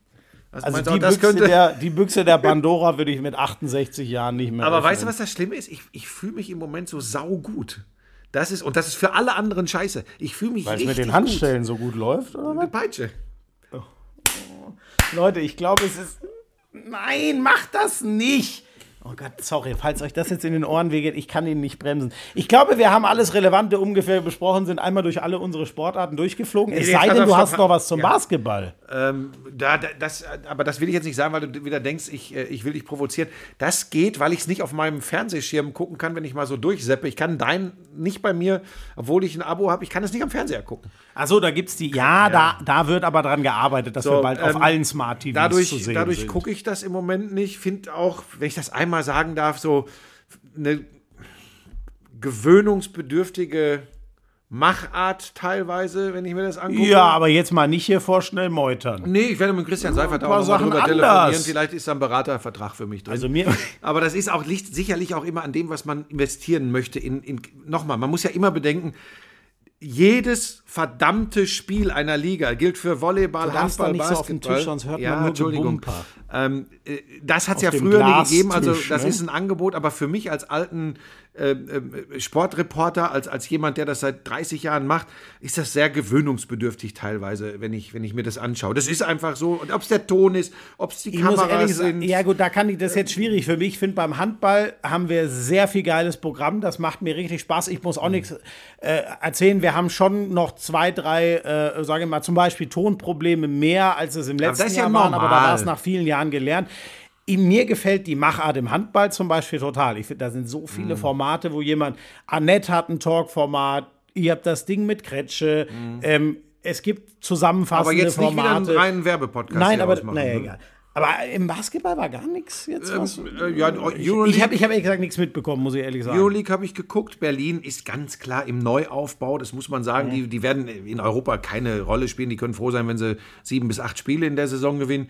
Was Also du, die das Büchse, könnte- der, die Büchse der Pandora würde ich mit 68 Jahren nicht mehr Aber öffnen. weißt du, was das Schlimme ist? Ich, ich fühle mich im Moment so saugut. Das ist, und das ist für alle anderen scheiße. Ich fühle mich Weil es mit den Handstellen so gut läuft, oder gut. Eine Peitsche. Leute, ich glaube, es ist. Nein, macht das nicht! Oh Gott, sorry, falls euch das jetzt in den Ohren wehgeht, ich kann ihn nicht bremsen. Ich glaube, wir haben alles Relevante ungefähr besprochen, sind einmal durch alle unsere Sportarten durchgeflogen. Es Nee, sei pass denn, auf, du hast noch was zum Ja. Basketball. Ähm, da, da, das, aber das will ich jetzt nicht sagen, weil du wieder denkst, ich, äh, ich will dich provozieren. Das geht, weil ich es nicht auf meinem Fernsehschirm gucken kann, wenn ich mal so durchseppe. Ich kann dein nicht bei mir, obwohl ich ein Abo habe, ich kann es nicht am Fernseher gucken. Achso, da gibt's die. Ja, Da, da wird aber dran gearbeitet, dass So, wir bald auf ähm, allen Smart TVs Dadurch, zu sehen dadurch sind. gucke ich das im Moment nicht. Finde auch, wenn ich das einmal sagen darf, so eine gewöhnungsbedürftige Machart teilweise, wenn ich mir das angucke. Ja, aber jetzt mal nicht hier vorschnell meutern. Nee, ich werde mit Christian Seifert ein auch paar noch mal Sachen drüber anders. telefonieren. Vielleicht ist da ein Beratervertrag für mich drin. Also mir. [laughs] Aber das ist auch liegt sicherlich auch immer an dem, was man investieren möchte. In, in, Nochmal, man muss ja immer bedenken, jedes verdammte Spiel einer Liga gilt für Volleyball, Du Handball, da nicht so auf den Basketball. Tisch, sonst hört ja, man nur Entschuldigung. Gebumper. Ähm, äh, das hat es ja früher nie gegeben. Also das ne? ist ein Angebot, aber für mich als alten Sportreporter, als, als jemand, der das seit 30 Jahren macht, ist das sehr gewöhnungsbedürftig teilweise, wenn ich, wenn ich mir das anschaue. Das ist einfach so. Und ob es der Ton ist, ob es die Ich Kameras ehrlich sind. ja gut, da kann ich das ist jetzt schwierig für mich. Ich finde, beim Handball haben wir sehr viel geiles Programm. Das macht mir richtig Spaß. Ich muss Mhm. auch nichts äh, erzählen. Wir haben schon noch zwei, drei, äh, sage ich mal, zum Beispiel Tonprobleme mehr, als es im letzten ist ja Jahr waren. Aber da war es nach vielen Jahren gelernt. Mir gefällt die Machart im Handball zum Beispiel total. Ich finde, da sind so viele Mhm. Formate, wo jemand, Annette hat ein Talkformat, ihr habt das Ding mit Kretsche, ähm, es gibt zusammenfassende Mhm. aber jetzt nicht wieder Formate. einen reinen Werbepodcast Nein, aber naja, ne? egal. Aber im Basketball war gar nichts jetzt. Was? Äh, ja, ich Euroleague, habe ich hab ehrlich gesagt nichts mitbekommen, muss ich ehrlich sagen. Euroleague habe ich geguckt. Berlin ist ganz klar im Neuaufbau. Das muss man sagen. Die, die werden in Europa keine Rolle spielen. Die können froh sein, wenn sie sieben bis acht Spiele in der Saison gewinnen.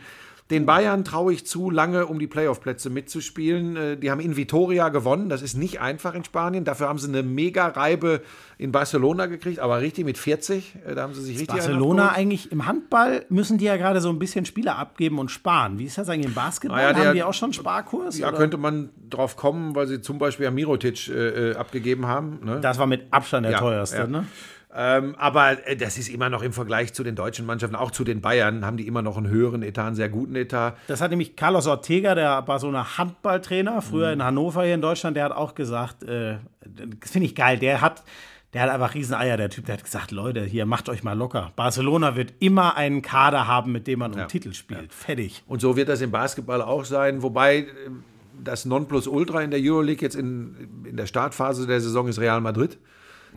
Den Bayern traue ich zu, lange um die Playoff-Plätze mitzuspielen. Äh, Die haben in Vitoria gewonnen. Das ist nicht einfach in Spanien. Dafür haben sie eine mega Reibe in Barcelona gekriegt, aber richtig mit 40. Äh, Da haben sie sich richtig Barcelona eigentlich im Handball müssen die ja gerade so ein bisschen Spieler abgeben und sparen. Wie ist das eigentlich im Basketball? Ah ja, der- Haben die auch schon Sparkurs? Ja, oder? könnte man drauf kommen, weil sie zum Beispiel an Mirotic äh, äh, abgegeben haben. Ne? Das war mit Abstand der Ja, teuerste, ja. ne? Ähm, aber äh, das ist immer noch im Vergleich zu den deutschen Mannschaften, auch zu den Bayern, haben die immer noch einen höheren Etat, einen sehr guten Etat. Das hat nämlich Carlos Ortega, der war so ein Handballtrainer, früher Mhm. in Hannover hier in Deutschland, der hat auch gesagt, äh, das finde ich geil, der hat, der hat einfach Rieseneier, der Typ, der hat gesagt, Leute, hier, macht euch mal locker. Barcelona wird immer einen Kader haben, mit dem man um Titel spielt. Fertig. Und so wird das im Basketball auch sein, wobei äh, das Nonplusultra in der Euroleague jetzt in, in der Startphase der Saison ist Real Madrid.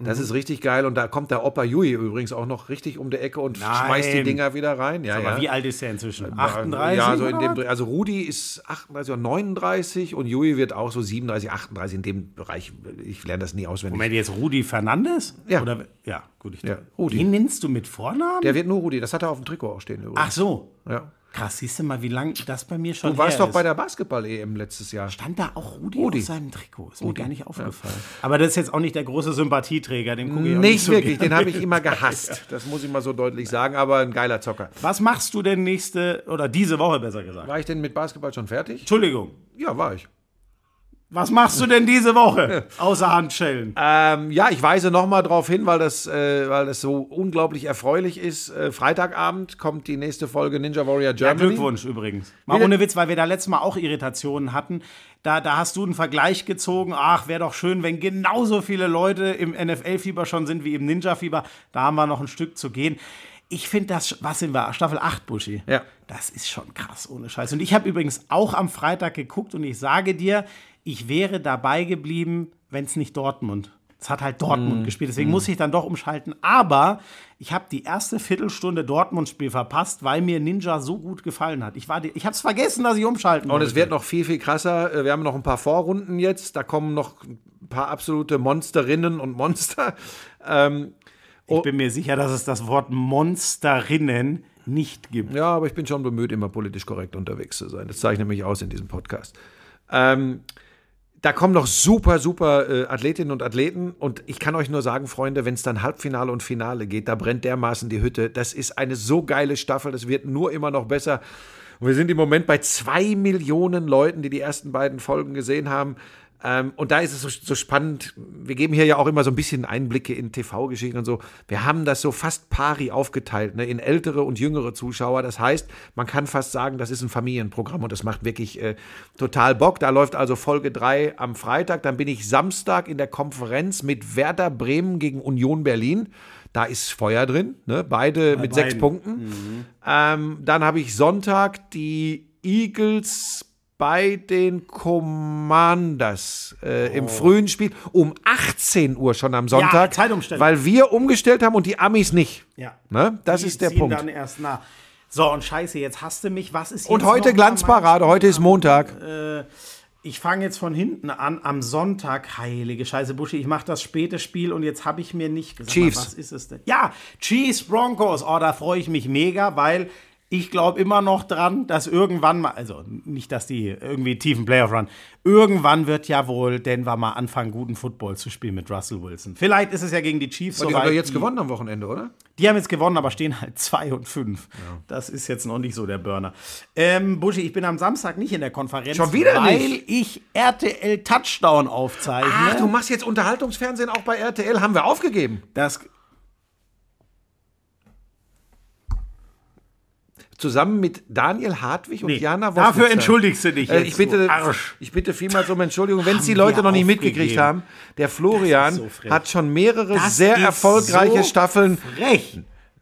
Das Mhm. ist richtig geil und da kommt der Opa Jui übrigens auch noch richtig um die Ecke und Nein. schmeißt die Dinger wieder rein. Ja, Aber ja. wie alt ist der inzwischen? 38? Ja, so in dem. Also Rudi ist 38 oder 39 und Jui wird auch so 37, 38 in dem Bereich. Ich lerne das nie auswendig. Moment, jetzt Rudi Fernandes? Ja. Oder, ja, gut. Ich Ja, Rudi. Den nennst du mit Vornamen? Der wird nur Rudi. Das hat er auf dem Trikot auch stehen übrigens. Ach so. Ja. Krass, siehst du mal, wie lang das bei mir schon Du warst doch bei ist. der Basketball-EM letztes Jahr. Stand da auch Rudi, Rudi. auf seinem Trikot? Ist mir gar nicht aufgefallen. Aber das ist jetzt auch nicht der große Sympathieträger, gucke ich auch nicht Nicht so wirklich, den habe ich immer [laughs] gehasst. Das muss ich mal so deutlich sagen, aber ein geiler Zocker. Was machst du denn nächste, oder diese Woche besser gesagt? War ich denn mit Basketball schon fertig? Entschuldigung. Ja, war ich. Was machst du denn diese Woche? [laughs] Außer Handschellen. Ähm, ja, ich weise nochmal darauf hin, weil das, äh, weil das so unglaublich erfreulich ist. Äh, Freitagabend kommt die nächste Folge Ninja Warrior Ja, Germany. Glückwunsch übrigens. Mal ohne Witz, weil wir da letztes Mal auch Irritationen hatten. Da, da hast du einen Vergleich gezogen. Ach, wäre doch schön, wenn genauso viele Leute im NFL-Fieber schon sind wie im Ninja-Fieber. Da haben wir noch ein Stück zu gehen. ich finde das, was sind wir, Staffel 8, Buschi? Ja. Das ist schon krass, ohne Scheiß. Und ich habe übrigens auch am Freitag geguckt und ich sage dir, ich wäre dabei geblieben, wenn es nicht Dortmund. Es hat halt Dortmund gespielt, deswegen muss ich dann doch umschalten. Aber ich habe die erste Viertelstunde Dortmund-Spiel verpasst, weil mir Ninja so gut gefallen hat. Ich, war ich habe es vergessen, dass ich umschalten Und wollte. es wird noch viel, viel krasser. Äh, Wir haben noch ein paar Vorrunden jetzt. Da kommen noch ein paar absolute Monsterinnen und Monster. Ähm, ich bin mir sicher, dass es das Wort Monsterinnen nicht gibt. ja, aber ich bin schon bemüht, immer politisch korrekt unterwegs zu sein. Das zeichnet mich aus in diesem Podcast. Ähm, da kommen noch super, super äh, Athletinnen und Athleten. Und ich kann euch nur sagen, Freunde, wenn es dann Halbfinale und Finale geht, da brennt dermaßen die Hütte. Das ist eine so geile Staffel. Das wird nur immer noch besser. Und wir sind im Moment bei zwei Millionen Leuten, die die ersten beiden Folgen gesehen haben. Ähm, und da ist es so, so spannend. Wir geben hier ja auch immer so ein bisschen Einblicke in TV-Geschichten und so. Wir haben das so fast pari aufgeteilt, ne, in ältere und jüngere Zuschauer. Das heißt, man kann fast sagen, das ist ein Familienprogramm und das macht wirklich äh, total Bock. Da läuft also Folge 3 am Freitag. Dann bin ich Samstag in der Konferenz mit Werder Bremen gegen Union Berlin. Da ist Feuer drin, ne? beide mit sechs beiden. Punkten. Ähm, dann habe ich Sonntag die Eagles bei den Commanders äh, im frühen Spiel um 18 Uhr schon am Sonntag. Zeitumstellung. Weil wir umgestellt haben und die Amis nicht. Ja. Ne? Das Die ist der Punkt. dann erst nach. So, und scheiße, jetzt hast du mich. Was ist jetzt Und heute Glanzparade, heute ist Montag. Ich fange jetzt von hinten an. Am Sonntag, heilige Scheiße, Buschi, ich mache das späte Spiel und jetzt habe ich mir nicht gesagt, Chiefs. was ist es denn? Ja, Chiefs Broncos. Oh, da freue ich mich mega, weil ich glaube immer noch dran, dass irgendwann mal, also nicht, dass die irgendwie tiefen Playoff run, irgendwann wird ja wohl Denver mal anfangen, guten Football zu spielen mit Russell Wilson. Vielleicht ist es ja gegen die Chiefs die haben wir jetzt gewonnen am Wochenende, oder? Die haben jetzt gewonnen, aber stehen halt 2 und 5. Das ist jetzt noch nicht so der Burner. Ähm, Buschi, ich bin am Samstag nicht in der Konferenz. Schon wieder weil nicht? ich RTL Touchdown aufzeichne. Ach, du machst jetzt Unterhaltungsfernsehen auch bei RTL, haben wir aufgegeben. das, Zusammen mit Daniel Hartwig und Nee, Jana dafür Wosnitzer. entschuldigst du dich Äh, jetzt, ich, bitte, Arsch. ich bitte vielmals um Entschuldigung, wenn es die Leute noch nicht mitgekriegt haben. Der Florian so hat schon mehrere Das sehr erfolgreiche so Staffeln. frech.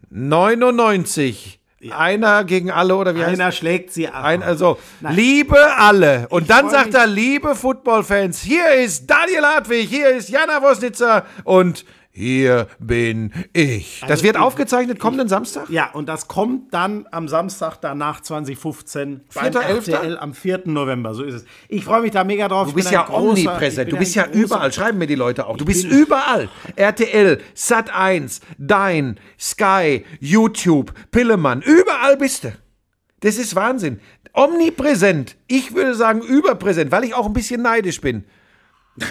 99. Einer gegen alle oder wie heißt Einer schlägt sie ab. Ein, also, Nein. liebe alle. Und Ich dann sagt er, liebe Footballfans, hier ist Daniel Hartwig, hier ist Jana Wosnitzer und hier bin ich. das Also wird ich- aufgezeichnet kommenden Samstag? Ja, und das kommt dann am Samstag danach 2015 beim 4.11.? RTL am 4. November. So ist es. Ich freue mich da mega drauf. Du bist ja omnipräsent. Du bist ja überall. Schreiben mir die Leute auch. Du bist überall. RTL, Sat 1, Dein, Sky, YouTube, Pillemann. Überall bist du. Das ist Wahnsinn. Omnipräsent. Ich würde sagen überpräsent, weil ich auch ein bisschen neidisch bin. [laughs]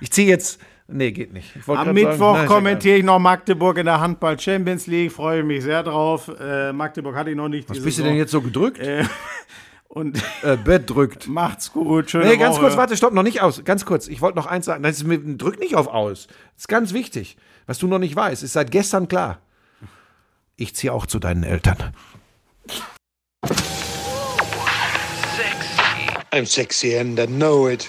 Ich ziehe jetzt. Nee, geht nicht. Am Mittwoch sagen, kommentiere ich noch Magdeburg in der Handball Champions League. Freue mich sehr drauf. Äh, Magdeburg hatte ich noch nicht. Was bist du denn jetzt so gedrückt? [laughs] Und Äh, bedrückt. [laughs] macht's gut. Schöne Nee, ganz Woche. kurz, warte, stopp, noch nicht aus. Ganz kurz, ich wollte noch eins sagen. Das ist mit, drück nicht auf aus. Das ist ganz wichtig. Was du noch nicht weißt, ist seit gestern klar. Ich ziehe auch zu deinen Eltern. I'm sexy and I know it